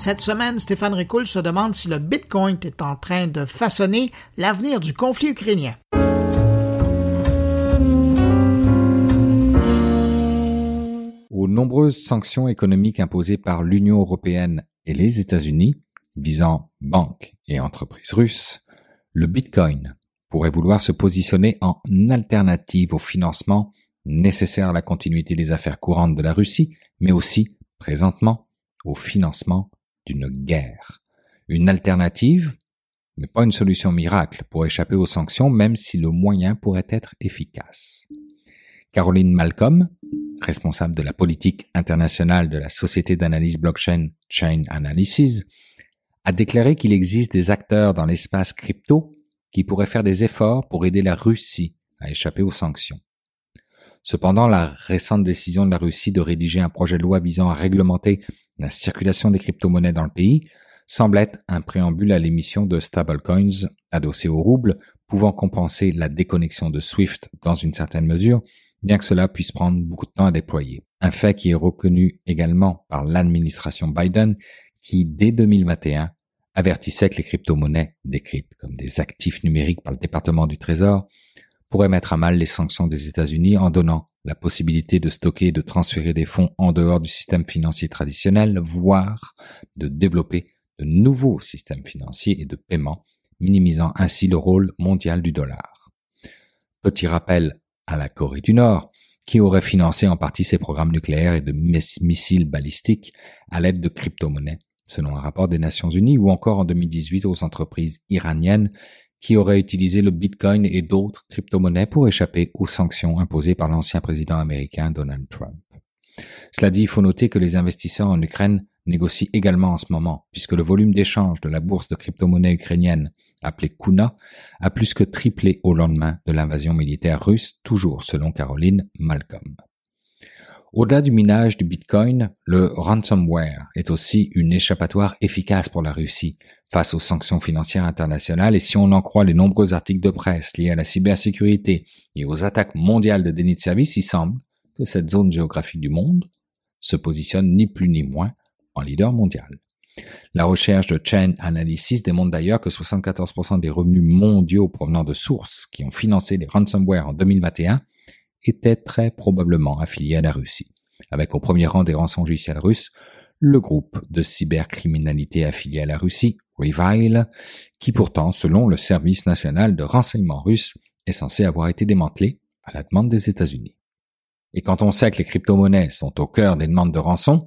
Cette semaine, Stéphane Ricoul se demande si le Bitcoin est en train de façonner l'avenir du conflit ukrainien. Aux nombreuses sanctions économiques imposées par l'Union européenne et les États-Unis, visant banques et entreprises russes, le Bitcoin pourrait vouloir se positionner en alternative au financement nécessaire à la continuité des affaires courantes de la Russie, mais aussi, présentement, au financement d'une guerre. Une alternative, mais pas une solution miracle pour échapper aux sanctions, même si le moyen pourrait être efficace. Caroline Malcolm, responsable de la politique internationale de la société d'analyse blockchain Chain Analysis, a déclaré qu'il existe des acteurs dans l'espace crypto qui pourraient faire des efforts pour aider la Russie à échapper aux sanctions. Cependant, la récente décision de la Russie de rédiger un projet de loi visant à réglementer la circulation des crypto-monnaies dans le pays semble être un préambule à l'émission de stablecoins adossés au rouble, pouvant compenser la déconnexion de SWIFT dans une certaine mesure, bien que cela puisse prendre beaucoup de temps à déployer. Un fait qui est reconnu également par l'administration Biden, qui dès 2021 avertissait que les crypto-monnaies, décrites comme des actifs numériques par le département du Trésor, pourraient mettre à mal les sanctions des États-Unis en donnant la possibilité de stocker et de transférer des fonds en dehors du système financier traditionnel, voire de développer de nouveaux systèmes financiers et de paiement, minimisant ainsi le rôle mondial du dollar. Petit rappel à la Corée du Nord, qui aurait financé en partie ses programmes nucléaires et de missiles balistiques à l'aide de crypto-monnaies, selon un rapport des Nations Unies, ou encore en 2018 aux entreprises iraniennes qui auraient utilisé le Bitcoin et d'autres crypto-monnaies pour échapper aux sanctions imposées par l'ancien président américain Donald Trump. Cela dit, il faut noter que les investisseurs en Ukraine négocient également en ce moment, puisque le volume d'échange de la bourse de crypto-monnaie ukrainienne, appelée Kuna, a plus que triplé au lendemain de l'invasion militaire russe, toujours selon Caroline Malcolm. Au-delà du minage du Bitcoin, le ransomware est aussi une échappatoire efficace pour la Russie face aux sanctions financières internationales et si on en croit les nombreux articles de presse liés à la cybersécurité et aux attaques mondiales de déni de service, il semble que cette zone géographique du monde se positionne ni plus ni moins en leader mondial. La recherche de Chain Analysis démontre d'ailleurs que 74% des revenus mondiaux provenant de sources qui ont financé les ransomware en 2021 étaient très probablement affiliés à la Russie, avec au premier rang des rançons russes le groupe de cybercriminalité affilié à la Russie, Revile, qui pourtant, selon le service national de renseignement russe, est censé avoir été démantelé à la demande des États-Unis. Et quand on sait que les crypto-monnaies sont au cœur des demandes de rançon,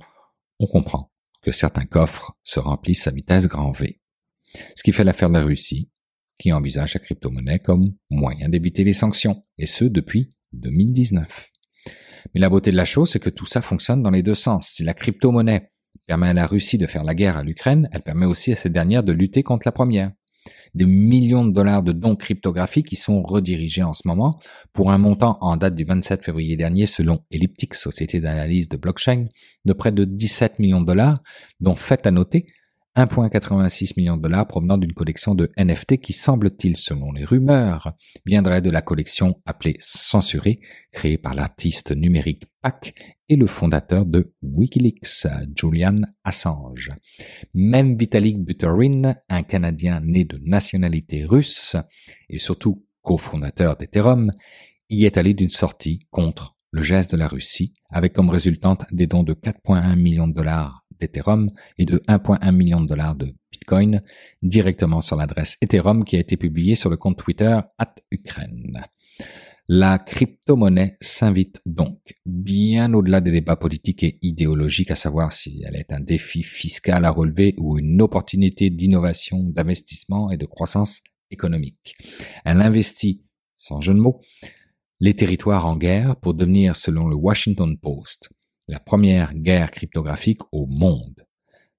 on comprend que certains coffres se remplissent à vitesse grand V. Ce qui fait l'affaire de la Russie, qui envisage la crypto-monnaie comme moyen d'éviter les sanctions, et ce depuis 2019. Mais la beauté de la chose, c'est que tout ça fonctionne dans les deux sens. Si la crypto-monnaie permet à la Russie de faire la guerre à l'Ukraine, elle permet aussi à cette dernière de lutter contre la première. Des millions de dollars de dons cryptographiques qui sont redirigés en ce moment pour un montant en date du 27 février dernier selon Elliptic, société d'analyse de blockchain, de près de 17 millions de dollars, dont fait à noter 1,86 million de dollars provenant d'une collection de NFT qui semble-t-il, selon les rumeurs, viendrait de la collection appelée Censurée, créée par l'artiste numérique Pac et le fondateur de Wikileaks, Julian Assange. Même Vitalik Buterin, un Canadien né de nationalité russe et surtout cofondateur d'Ethereum, y est allé d'une sortie contre le geste de la Russie, avec comme résultante des dons de 4,1 millions de dollars Ethereum et de 1,1 million de dollars de Bitcoin directement sur l'adresse Ethereum qui a été publiée sur le compte Twitter at Ukraine. La crypto-monnaie s'invite donc bien au-delà des débats politiques et idéologiques, à savoir si elle est un défi fiscal à relever ou une opportunité d'innovation, d'investissement et de croissance économique. Elle investit, sans jeu de mots, les territoires en guerre pour devenir, selon le Washington Post, la première guerre cryptographique au monde.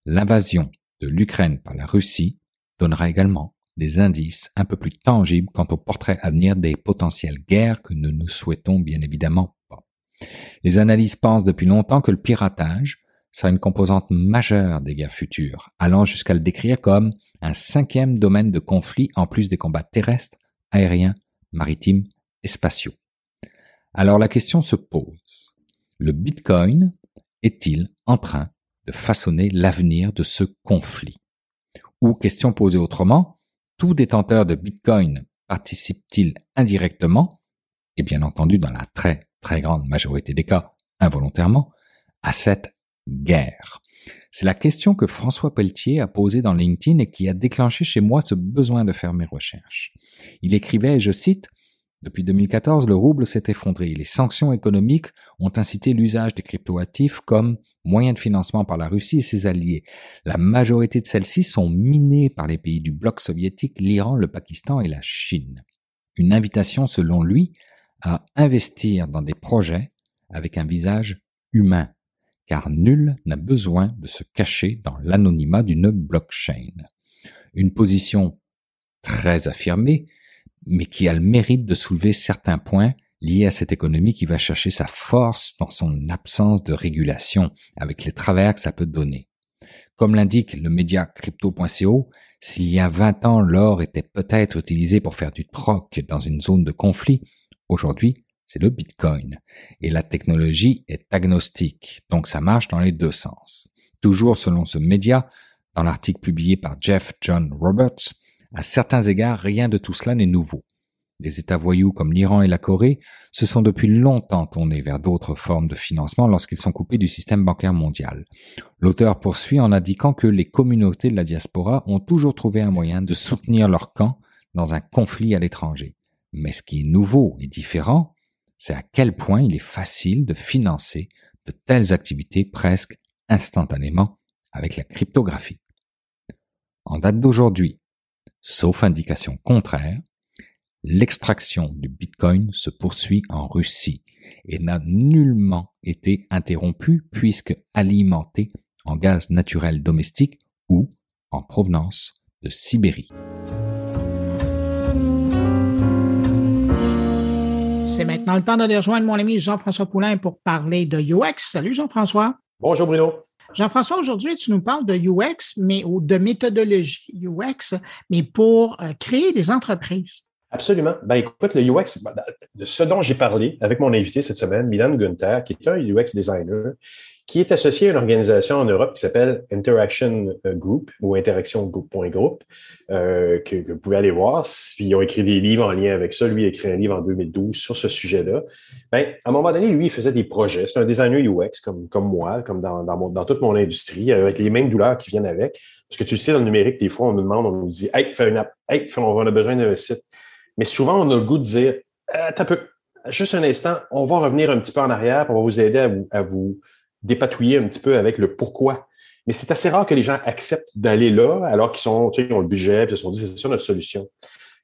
L'invasion de l'Ukraine par la Russie donnera également des indices un peu plus tangibles quant au portrait à venir des potentielles guerres que nous ne souhaitons bien évidemment pas. Les analyses pensent depuis longtemps que le piratage sera une composante majeure des guerres futures, allant jusqu'à le décrire comme un cinquième domaine de conflit en plus des combats terrestres, aériens, maritimes et spatiaux. Alors la question se pose le Bitcoin est-il en train de façonner l'avenir de ce conflit? Ou question posée autrement, tout détenteur de Bitcoin participe-t-il indirectement, et bien entendu dans la très très grande majorité des cas involontairement, à cette guerre. C'est la question que François Pelletier a posée dans LinkedIn et qui a déclenché chez moi ce besoin de faire mes recherches. Il écrivait, je cite, depuis 2014, le rouble s'est effondré. Les sanctions économiques ont incité l'usage des cryptoactifs comme moyen de financement par la Russie et ses alliés. La majorité de celles-ci sont minées par les pays du bloc soviétique, l'Iran, le Pakistan et la Chine. Une invitation, selon lui, à investir dans des projets avec un visage humain, car nul n'a besoin de se cacher dans l'anonymat d'une blockchain. Une position très affirmée mais qui a le mérite de soulever certains points liés à cette économie qui va chercher sa force dans son absence de régulation, avec les travers que ça peut donner. Comme l'indique le média crypto.co, s'il y a 20 ans l'or était peut-être utilisé pour faire du troc dans une zone de conflit, aujourd'hui c'est le Bitcoin. Et la technologie est agnostique, donc ça marche dans les deux sens. Toujours selon ce média, dans l'article publié par Jeff John Roberts, à certains égards, rien de tout cela n'est nouveau. Des États voyous comme l'Iran et la Corée se sont depuis longtemps tournés vers d'autres formes de financement lorsqu'ils sont coupés du système bancaire mondial. L'auteur poursuit en indiquant que les communautés de la diaspora ont toujours trouvé un moyen de soutenir leur camp dans un conflit à l'étranger. Mais ce qui est nouveau et différent, c'est à quel point il est facile de financer de telles activités presque instantanément avec la cryptographie. En date d'aujourd'hui, sauf indication contraire, l'extraction du Bitcoin se poursuit en Russie et n'a nullement été interrompue puisque alimentée en gaz naturel domestique ou en provenance de Sibérie. C'est maintenant le temps d'aller rejoindre mon ami Jean-François Poulain pour parler de UX. Salut Jean-François. Bonjour Bruno. Jean-François, aujourd'hui, tu nous parles de UX, mais ou de méthodologie UX, mais pour euh, créer des entreprises. Absolument. Ben, écoute, le UX, ben, ce dont j'ai parlé avec mon invité cette semaine, Milan Gunther, qui est un UX designer, qui est associé à une organisation en Europe qui s'appelle Interaction euh, Group ou Interaction Group, euh, que, que, vous pouvez aller voir. Ils ont écrit des livres en lien avec ça. Lui a écrit un livre en 2012 sur ce sujet-là. Ben, à un moment donné, lui, il faisait des projets. C'est un designer UX comme, comme moi, comme dans, dans, mon, dans toute mon industrie, avec les mêmes douleurs qui viennent avec. Parce que tu le sais, dans le numérique, des fois, on nous demande, on nous dit Hey, fais une app, hey, on a besoin d'un site. Mais souvent, on a le goût de dire euh, T'as peu, juste un instant, on va revenir un petit peu en arrière, on va vous aider à vous dépatouiller un petit peu avec le pourquoi. Mais c'est assez rare que les gens acceptent d'aller là alors qu'ils sont, tu sais, ils ont le budget, ils se sont dit, c'est ça notre solution.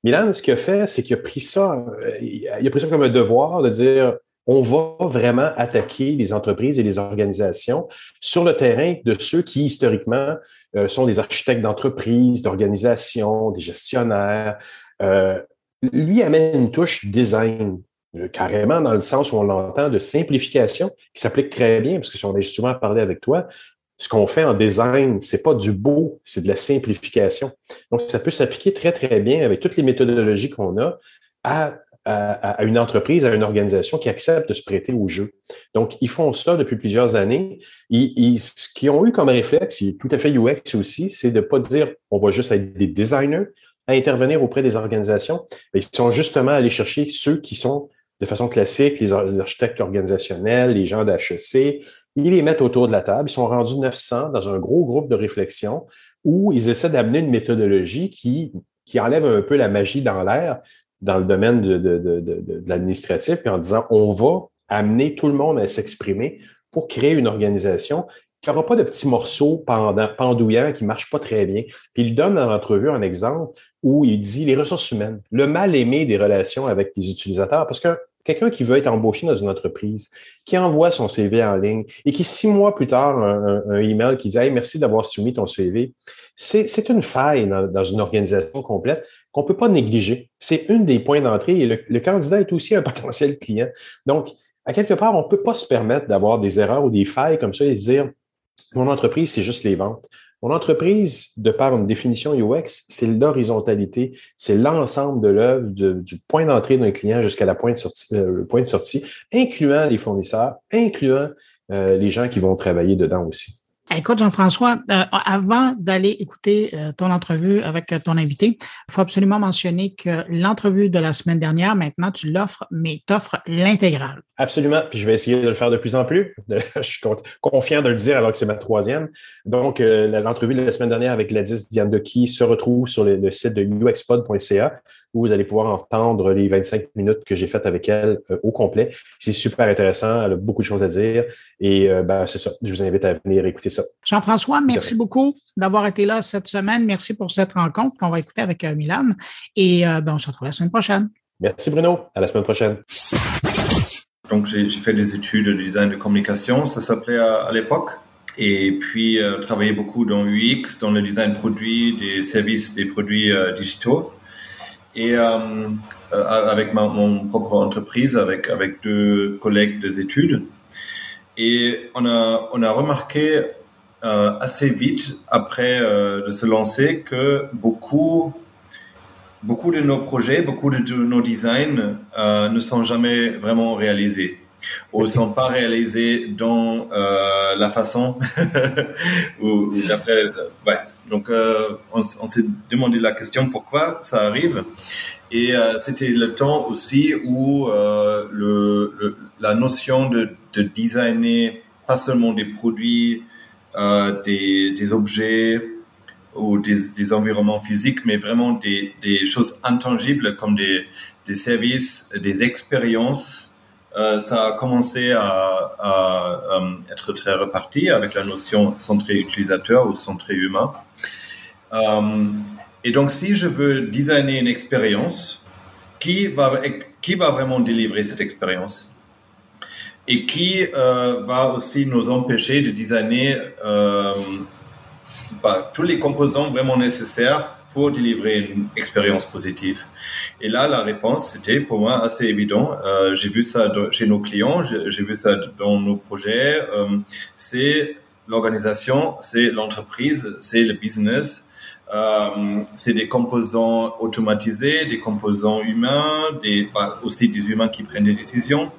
Milan, ce qu'il a fait, c'est qu'il a pris ça, euh, il a pris ça comme un devoir de dire, on va vraiment attaquer les entreprises et les organisations sur le terrain de ceux qui, historiquement, euh, sont des architectes d'entreprise, d'organisations, des gestionnaires. Euh, lui amène une touche design carrément dans le sens où on l'entend de simplification, qui s'applique très bien, parce que si on a justement parlé avec toi, ce qu'on fait en design, c'est pas du beau, c'est de la simplification. Donc, ça peut s'appliquer très, très bien avec toutes les méthodologies qu'on a à, à, une entreprise, à une organisation qui accepte de se prêter au jeu. Donc, ils font ça depuis plusieurs années. Ils, ce qu'ils ont eu comme réflexe, tout à fait UX aussi, c'est de pas dire on va juste être des designers à intervenir auprès des organisations. Ils sont justement allés chercher ceux qui sont de façon classique, les architectes organisationnels, les gens d'HEC, ils les mettent autour de la table. Ils sont rendus 900 dans un gros groupe de réflexion où ils essaient d'amener une méthodologie qui, qui enlève un peu la magie dans l'air dans le domaine de, de, de, l'administratif, puis en disant on va amener tout le monde à s'exprimer pour créer une organisation qui n'aura pas de petits morceaux pendouillants qui ne marchent pas très bien. Puis il donne dans l'entrevue un exemple où il dit les ressources humaines, le mal aimé des relations avec les utilisateurs, parce que quelqu'un qui veut être embauché dans une entreprise, qui envoie son CV en ligne et qui, six mois plus tard, un, un, email qui dit merci d'avoir soumis ton CV, c'est une faille dans, une organisation complète qu'on ne peut pas négliger. C'est une des points d'entrée et le, le, candidat est aussi un potentiel client. Donc, à quelque part, on ne peut pas se permettre d'avoir des erreurs ou des failles comme ça et se dire mon entreprise, c'est juste les ventes. Mon entreprise, de par une définition UX, c'est l'horizontalité, c'est l'ensemble de l'œuvre du point d'entrée d'un client jusqu'à la pointe euh, le point de sortie, incluant les fournisseurs, incluant euh, les gens qui vont travailler dedans aussi. Écoute, Jean-François, euh, avant d'aller écouter euh, ton entrevue avec euh, ton invité, il faut absolument mentionner que l'entrevue de la semaine dernière, maintenant, tu l'offres, mais t'offres l'intégrale. Absolument. Puis je vais essayer de le faire de plus en plus. je suis confiant de le dire alors que c'est ma troisième. Donc, l'entrevue de la semaine dernière avec Gladys Diane Doki se retrouve sur le, le site de uxpod.ca où vous allez pouvoir entendre les 25 minutes que j'ai faites avec elle euh, au complet. C'est super intéressant. Elle a beaucoup de choses à dire. Et euh, ben, c'est ça. Je vous invite à venir écouter ça. Jean-François, merci beaucoup d'avoir été là cette semaine. Merci pour cette rencontre qu'on va écouter avec euh, Milan. Et ben, on se retrouve la semaine prochaine. Merci Bruno. À la semaine prochaine. Donc, j'ai fait des études de design de communication, ça s'appelait à, l'époque. Et puis, euh, travaillé beaucoup dans UX, dans le design produit, des services, des produits digitaux et euh, euh, avec mon propre entreprise, avec, avec deux collègues des études. Et on a, on a remarqué euh, assez vite après de se lancer que beaucoup, beaucoup de nos projets, beaucoup de, nos designs ne sont jamais vraiment réalisés. Ou sont pas réalisés dans euh, la façon ou, ou d'après. ouais. Donc, euh, on, s'est demandé la question pourquoi ça arrive. Et euh, c'était le temps aussi où euh, le, la notion de, de designer pas seulement des produits, euh, des, des objets ou des, des environnements physiques, mais vraiment des, des choses intangibles comme des, des services, des expériences. Euh, ça a commencé à, euh, être très reparti avec la notion centré utilisateur ou centré humain. Euh, et donc, si je veux designer une expérience, qui va, vraiment délivrer cette expérience? Et qui va aussi nous empêcher de designer bah, tous les composants vraiment nécessaires pour délivrer une expérience positive. Et là, la réponse, c'était pour moi assez évident. Euh, j'ai vu ça chez nos clients, j'ai vu ça dans nos projets. Euh, c'est l'organisation, c'est l'entreprise, c'est le business. Euh, c'est des composants automatisés, des composants humains, des, bah, aussi des humains qui prennent des décisions.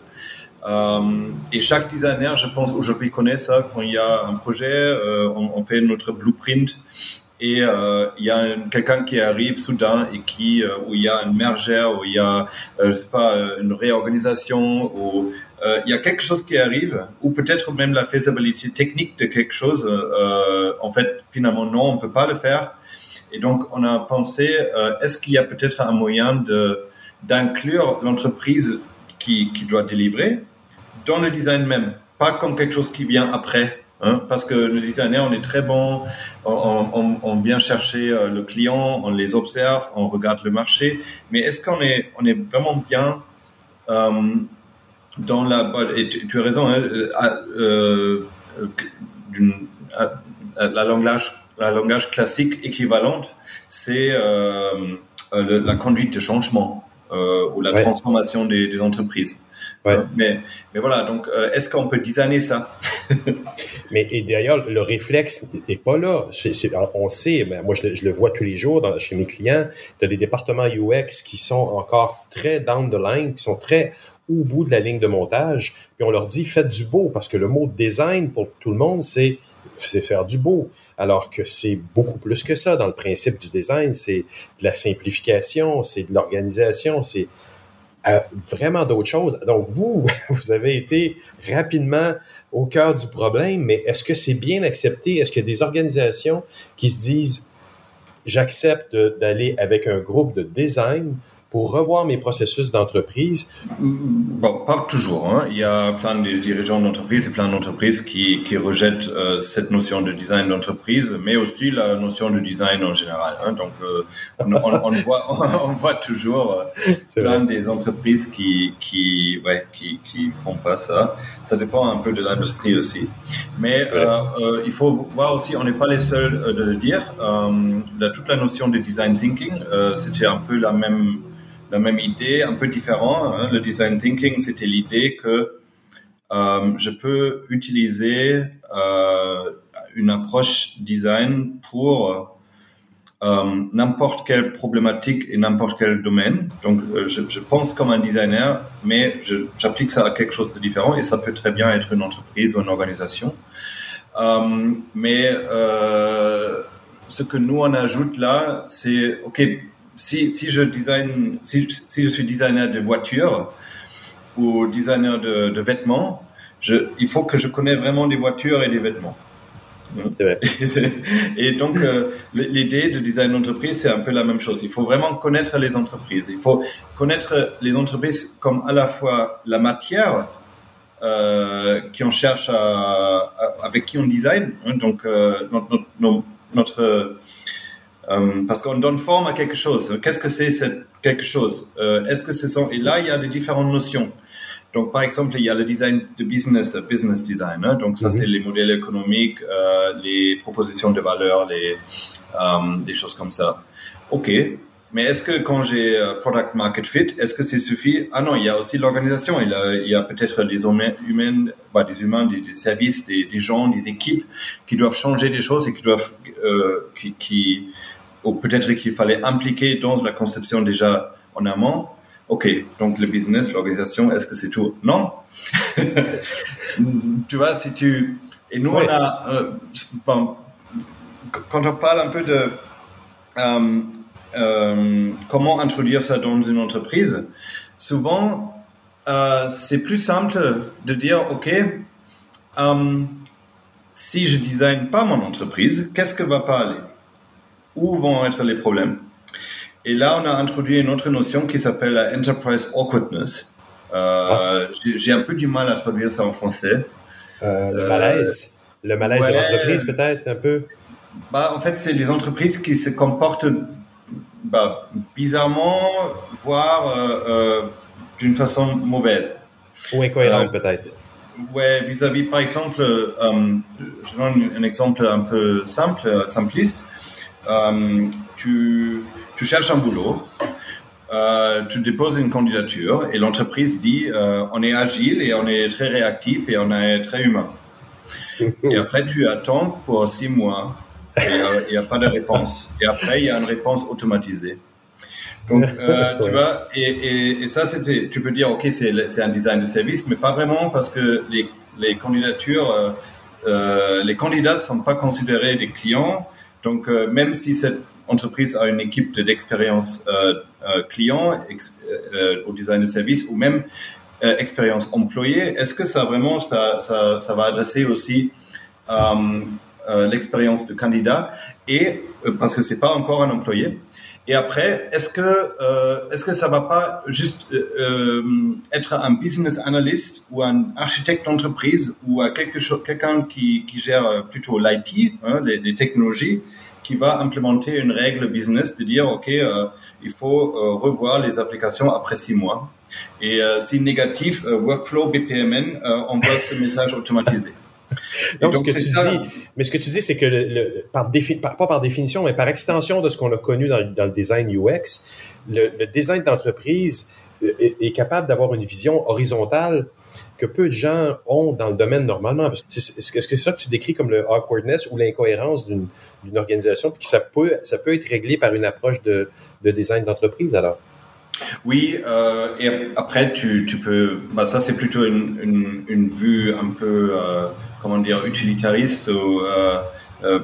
Euh, et chaque designer, je pense, aujourd'hui connaît ça. Quand il y a un projet, euh, on, on, fait notre blueprint et euh, il y a quelqu'un qui arrive soudain et qui euh, où il y a une mergère, où il y a euh, je sais pas une réorganisation, ou il y a quelque chose qui arrive, ou peut-être même la faisabilité technique de quelque chose. en fait, finalement non, on peut pas le faire. Et donc on a pensé, est-ce qu'il y a peut-être un moyen de d'inclure l'entreprise qui, qui doit délivrer dans le design même, pas comme quelque chose qui vient après? Hein, parce que le designer, on est très bon, on, on, on vient chercher le client, on les observe, on regarde le marché, mais est-ce qu'on est, on est vraiment bien euh, dans la... Et tu, tu as raison, hein, euh, euh, la, langage, la langage classique équivalente, c'est euh, la conduite de changement ou la ouais. transformation des, des entreprises. Ouais. Mais, mais voilà, donc euh, est-ce qu'on peut designer ça Mais et d'ailleurs, le réflexe n'est pas là. C est, c est, on sait, mais moi je le, je le, vois tous les jours dans, chez mes clients, tu as des départements UX qui sont encore très down the line, qui sont très au bout de la ligne de montage, puis on leur dit faites du beau, parce que le mot design pour tout le monde, c'est faire du beau. Alors que c'est beaucoup plus que ça dans le principe du design, c'est de la simplification, c'est de l'organisation, c'est vraiment d'autres choses. Donc, vous, vous avez été rapidement au cœur du problème, mais est-ce que c'est bien accepté? Est-ce qu'il y a des organisations qui se disent, j'accepte d'aller avec un groupe de design pour revoir mes processus d'entreprise? Bon, pas toujours. Hein. Il y a plein de dirigeants d'entreprise et plein d'entreprises qui, qui rejettent euh, cette notion de design d'entreprise, mais aussi la notion de design en général. Hein. Donc, euh, on, on, on, voit, on, voit toujours euh, plein vrai. des entreprises qui, qui, ouais, qui, qui font pas ça. Ça dépend un peu de l'industrie aussi. Mais il faut voir aussi, on n'est pas les seuls de le dire. La, toute la notion de design thinking, c'était un peu la même la même idée, un peu différent. Hein. Le design thinking, c'était l'idée que euh, je peux utiliser euh, une approche design pour euh, n'importe quelle problématique et n'importe quel domaine. Donc, je, je, pense comme un designer, mais j'applique ça à quelque chose de différent et ça peut très bien être une entreprise ou une organisation. Mais ce que nous on ajoute là, c'est ok si, si, je design, si, si, je suis designer de voitures ou designer de, de vêtements, je, il faut que je connaisse vraiment des voitures et des vêtements. et donc, euh, l'idée de design d'entreprise, c'est un peu la même chose. Il faut vraiment connaître les entreprises. Il faut connaître les entreprises comme à la fois la matière euh, qui on cherche à, à, avec qui on design. Hein, donc, euh, notre, notre, notre euh, parce qu'on donne forme à quelque chose. Qu'est-ce que c'est cette quelque chose? Euh, Est-ce que ce sont et là il y a des différentes notions. Donc par exemple il y a le design de business, business design. Hein? Donc ça mm -hmm. c'est les modèles économiques, euh, les propositions de valeur, les des choses comme ça. Ok. Mais est-ce que quand j'ai product market fit, est-ce que c'est suffit? Ah non, il y a aussi l'organisation. Il y a, il y a peut-être des humains, bah, des humains, des, des services, des, des, gens, des équipes qui doivent changer des choses et qui doivent, euh, qui, qui, ou peut-être qu'il fallait impliquer dans la conception déjà en amont. OK, donc le business, l'organisation, est-ce que c'est tout? Non. tu vois, si tu... Et nous, on a... Euh, bon, quand on parle un peu de euh, euh, comment introduire ça dans une entreprise, souvent, c'est plus simple de dire, OK, si je design pas mon entreprise, qu'est-ce que va pas aller? Où vont être les problèmes Et là, on a introduit une autre notion qui s'appelle la enterprise awkwardness. Euh, J'ai un peu du mal à traduire ça en français. Euh, le malaise. le malaise de l'entreprise, peut-être, un peu. Bah, en fait, c'est les entreprises qui se comportent bah, bizarrement, voire euh, euh d'une façon mauvaise. Ou incohérente, peut-être. Ouais, vis-à-vis, par exemple, euh, je donne un exemple un peu simple, euh, simpliste. Euh, tu, tu, cherches un boulot, euh, tu déposes une candidature et l'entreprise dit euh, on est agile et on est très réactif et on est très humain. Et après, tu attends pour six mois et il n'y a, a, pas de réponse. Et après, il y a une réponse automatisée. Donc, euh, tu vois, et, et, et ça, c'était, tu peux dire, ok, c'est un design de service, mais pas vraiment parce que les, les candidatures, euh, les candidats ne sont pas considérés des clients. Donc, euh, même si cette entreprise a une équipe d'expérience euh, euh, client au design de service ou même expérience employée, est-ce que ça vraiment, ça, ça, va adresser aussi l'expérience de candidat? Et parce que c'est pas encore un employé et après, est-ce que euh, est-ce que ça va pas juste euh, être un business analyst ou un architecte d'entreprise ou quelqu'un qui, qui gère plutôt l'IT, hein, les, les, technologies, qui va implémenter une règle business de dire ok, euh, il faut euh, revoir les applications après six mois. Et euh, si négatif, euh, workflow BPMN envoie ce message automatisé. Donc, donc, ce que tu ça. dis, mais ce que tu dis, c'est que le, le, par défi, pas par définition, mais par extension de ce qu'on a connu dans, dans, le design UX, le, le design d'entreprise est, est, capable d'avoir une vision horizontale que peu de gens ont dans le domaine normalement. Est-ce que c'est ça que tu décris comme le awkwardness ou l'incohérence d'une organisation, puis que ça peut, ça peut être réglé par une approche de, de design d'entreprise alors? Oui, euh, et après, tu, tu peux. Bah, ça, c'est plutôt une, une, une, vue un peu. Euh, comment dire, utilitariste ou euh, euh,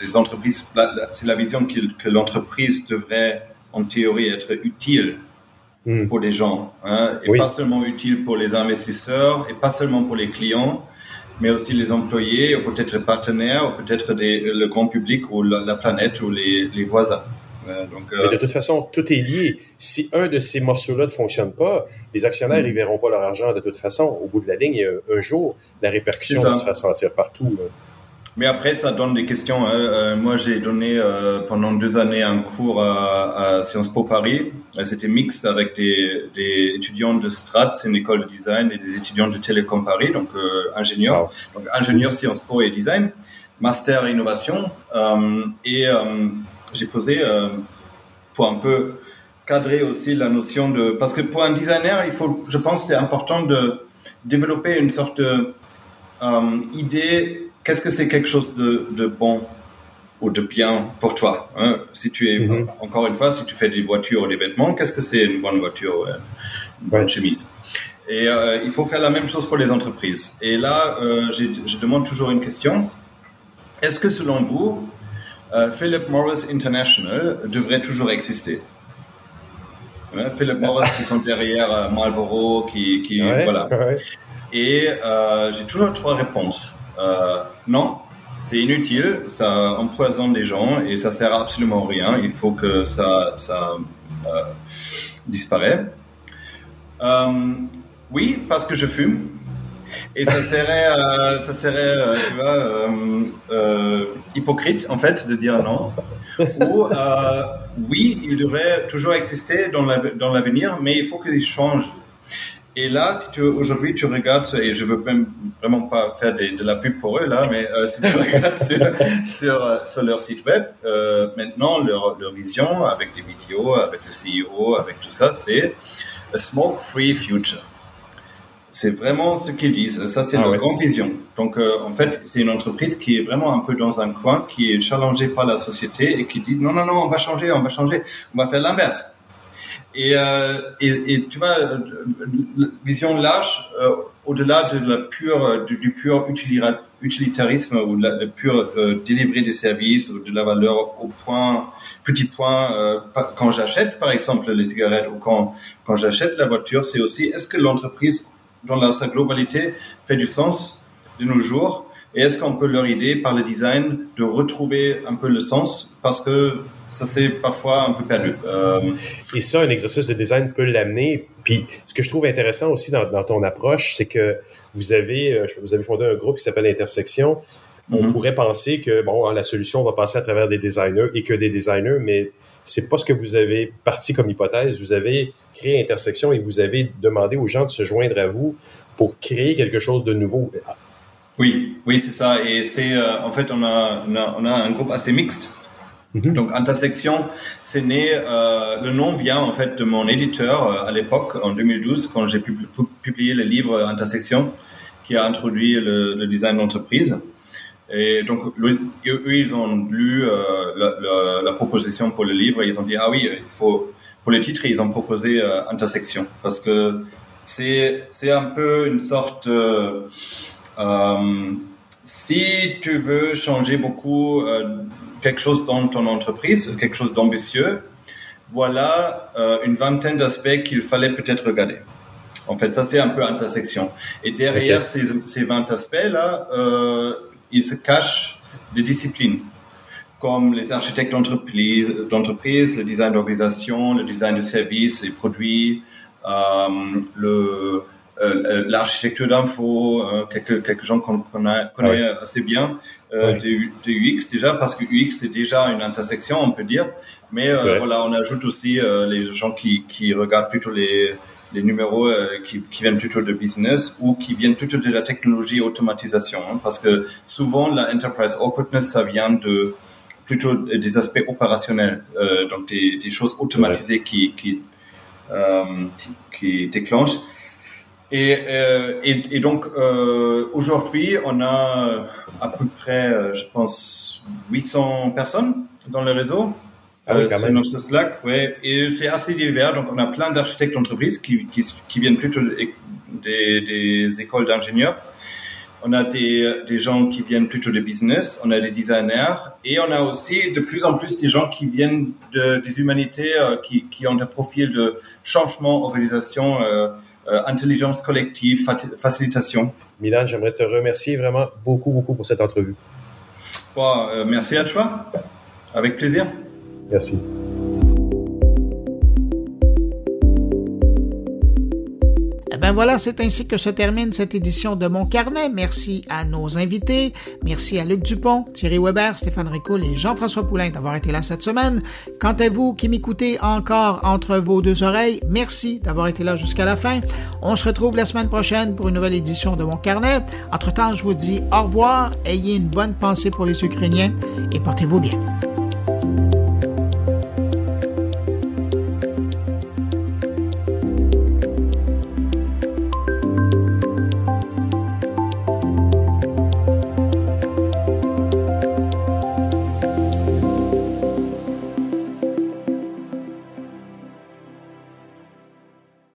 des entreprises. C'est la vision que, que l'entreprise devrait, en théorie, être utile mm. pour les gens, hein, et oui. pas seulement utile pour les investisseurs, et pas seulement pour les clients, mais aussi les employés, ou peut-être les partenaires, ou peut-être le grand public, ou la, la planète, ou les, les voisins. Euh, donc, euh... Mais de toute façon, tout est lié. Si un de ces morceaux-là ne fonctionne pas, les actionnaires, mm. ils verront pas leur argent de toute façon. Au bout de la ligne, un jour, la répercussion va se faire sentir partout. Là. Mais après, ça donne des questions. Hein. Euh, moi, j'ai donné euh, pendant deux années un cours à, à Sciences Po Paris. C'était mixte avec des, des, étudiants de Strat, c'est une école de design, et des étudiants de Télécom Paris, donc euh, ingénieurs. Wow. Donc ingénieur Sciences Po et design, master innovation. et j'ai posé euh, pour un peu cadrer aussi la notion de parce que pour un designer il faut je pense c'est important de développer une sorte de euh, idée qu'est-ce que c'est quelque chose de, de, bon ou de bien pour toi hein? si tu es mm -hmm. encore une fois si tu fais des voitures ou des vêtements qu'est-ce que c'est une bonne voiture une bonne chemise? Et euh, il faut faire la même chose pour les entreprises et là euh, je demande toujours une question est-ce que selon vous euh, Philip Morris International devrait toujours exister. Ouais, Philip Morris qui sont derrière euh, Marlboro, qui, qui ouais, voilà. Ouais. Et euh, j'ai toujours trois réponses. Euh, non, c'est inutile, ça empoisonne les gens et ça sert absolument à rien. Il faut que ça, ça disparaît. oui, parce que je fume. Et ça serait, euh, ça serait, euh, euh, hypocrite en fait de dire non. Ou oui, il devrait toujours exister dans l'avenir, mais il faut qu'il change. Et là, si tu aujourd'hui tu regardes et je veux même vraiment pas faire de, de la pub pour eux là, mais si tu regardes sur, sur, leur site web, maintenant leur, leur vision avec des vidéos, avec le CEO, avec tout ça, c'est a smoke-free future. C'est vraiment ce qu'ils disent. Ça, c'est ah, leur ouais. grande vision. Donc, euh, en fait, c'est une entreprise qui est vraiment un peu dans un coin, qui est challengée par la société et qui dit non, non, non, on va changer, on va changer, on va faire l'inverse. Et, euh, et, et, tu vois, vision large, euh, au-delà de la pure, du, du pur utilitarisme ou de la, le pur euh, délivrer des services ou de la valeur au point, petit point, euh, quand j'achète par exemple les cigarettes ou quand, quand j'achète la voiture, c'est aussi est-ce que l'entreprise dans sa globalité fait du sens de nos jours et est-ce qu'on peut leur aider par le design de retrouver un peu le sens parce que ça c'est parfois un peu perdu? Euh... Et ça, un exercice de design peut l'amener. Puis ce que je trouve intéressant aussi dans, dans ton approche, c'est que vous avez, euh, vous avez fondé un groupe qui s'appelle Intersection. On mm-hmm. pourrait penser que bon, la solution va passer à travers des designers et que des designers, mais c'est pas ce que vous avez parti comme hypothèse. Vous avez créé Intersection et vous avez demandé aux gens de se joindre à vous pour créer quelque chose de nouveau. Oui, oui, c'est ça. Et c'est euh, en fait on a, on a, on a un groupe assez mixte. Mm-hmm. Donc intersection, c'est né. Euh, le nom vient en fait de mon éditeur euh, à l'époque en 2012 quand j'ai pu, publié le livre Intersection qui a introduit le, le design d'entreprise. Et donc eux ils ont lu euh, la, la, la, proposition pour le livre et ils ont dit ah oui il faut pour le titre ils ont proposé euh, intersection parce que c'est c'est un peu une sorte euh, euh, si tu veux changer beaucoup quelque chose dans ton entreprise, quelque chose d'ambitieux, voilà une vingtaine d'aspects qu'il fallait peut-être regarder. En fait, ça c'est un peu intersection. Et derrière okay. ces, ces 20 aspects-là, euh, il se cache des disciplines comme les architectes d'entreprise, d'entreprise, le design d'organisation, le design de services et produits, euh, le euh, l'architecture d'info, euh, quelques, quelques gens qu'on connaît, assez bien euh, de, de, UX déjà, parce que UX c'est déjà une intersection, on peut dire. Mais voilà, on ajoute aussi les gens qui, qui regardent plutôt les, les numéros euh, qui, qui, viennent plutôt de business ou qui viennent plutôt de la technologie automatisation. Hein, parce que souvent, la enterprise awkwardness, ça vient de plutôt des aspects opérationnels, euh, donc des, des, choses automatisées ouais. qui, qui, euh, qui déclenchent. Et, et, et, donc aujourd'hui, on a à peu près, je pense, 800 personnes dans le réseau. Ah oui, sur notre Slack, ouais, et c'est assez divers. Donc, on a plein d'architectes d'entreprise qui, qui, qui, viennent plutôt des, des écoles d'ingénieurs. On a des, des gens qui viennent plutôt de business, on a des designers, et on a aussi de plus en plus des gens qui viennent de, des humanités, euh, qui, qui ont des profils de changement, organisation, euh, euh, intelligence collective, facilitation. Milan, j'aimerais te remercier vraiment beaucoup, beaucoup pour cette entrevue. Bon, euh, merci à toi. Avec plaisir. Merci. ben voilà, c'est ainsi que se termine cette édition de Mon Carnet. Merci à nos invités. Merci à Luc Dupont, Thierry Weber, Stéphane Ricoul et Jean-François Poulain d'avoir été là cette semaine. Quant à vous qui m'écoutez encore entre vos deux oreilles, merci d'avoir été là jusqu'à la fin. On se retrouve la semaine prochaine pour une nouvelle édition de Mon Carnet. Entre-temps, je vous dis au revoir, ayez une bonne pensée pour les Ukrainiens et portez-vous bien.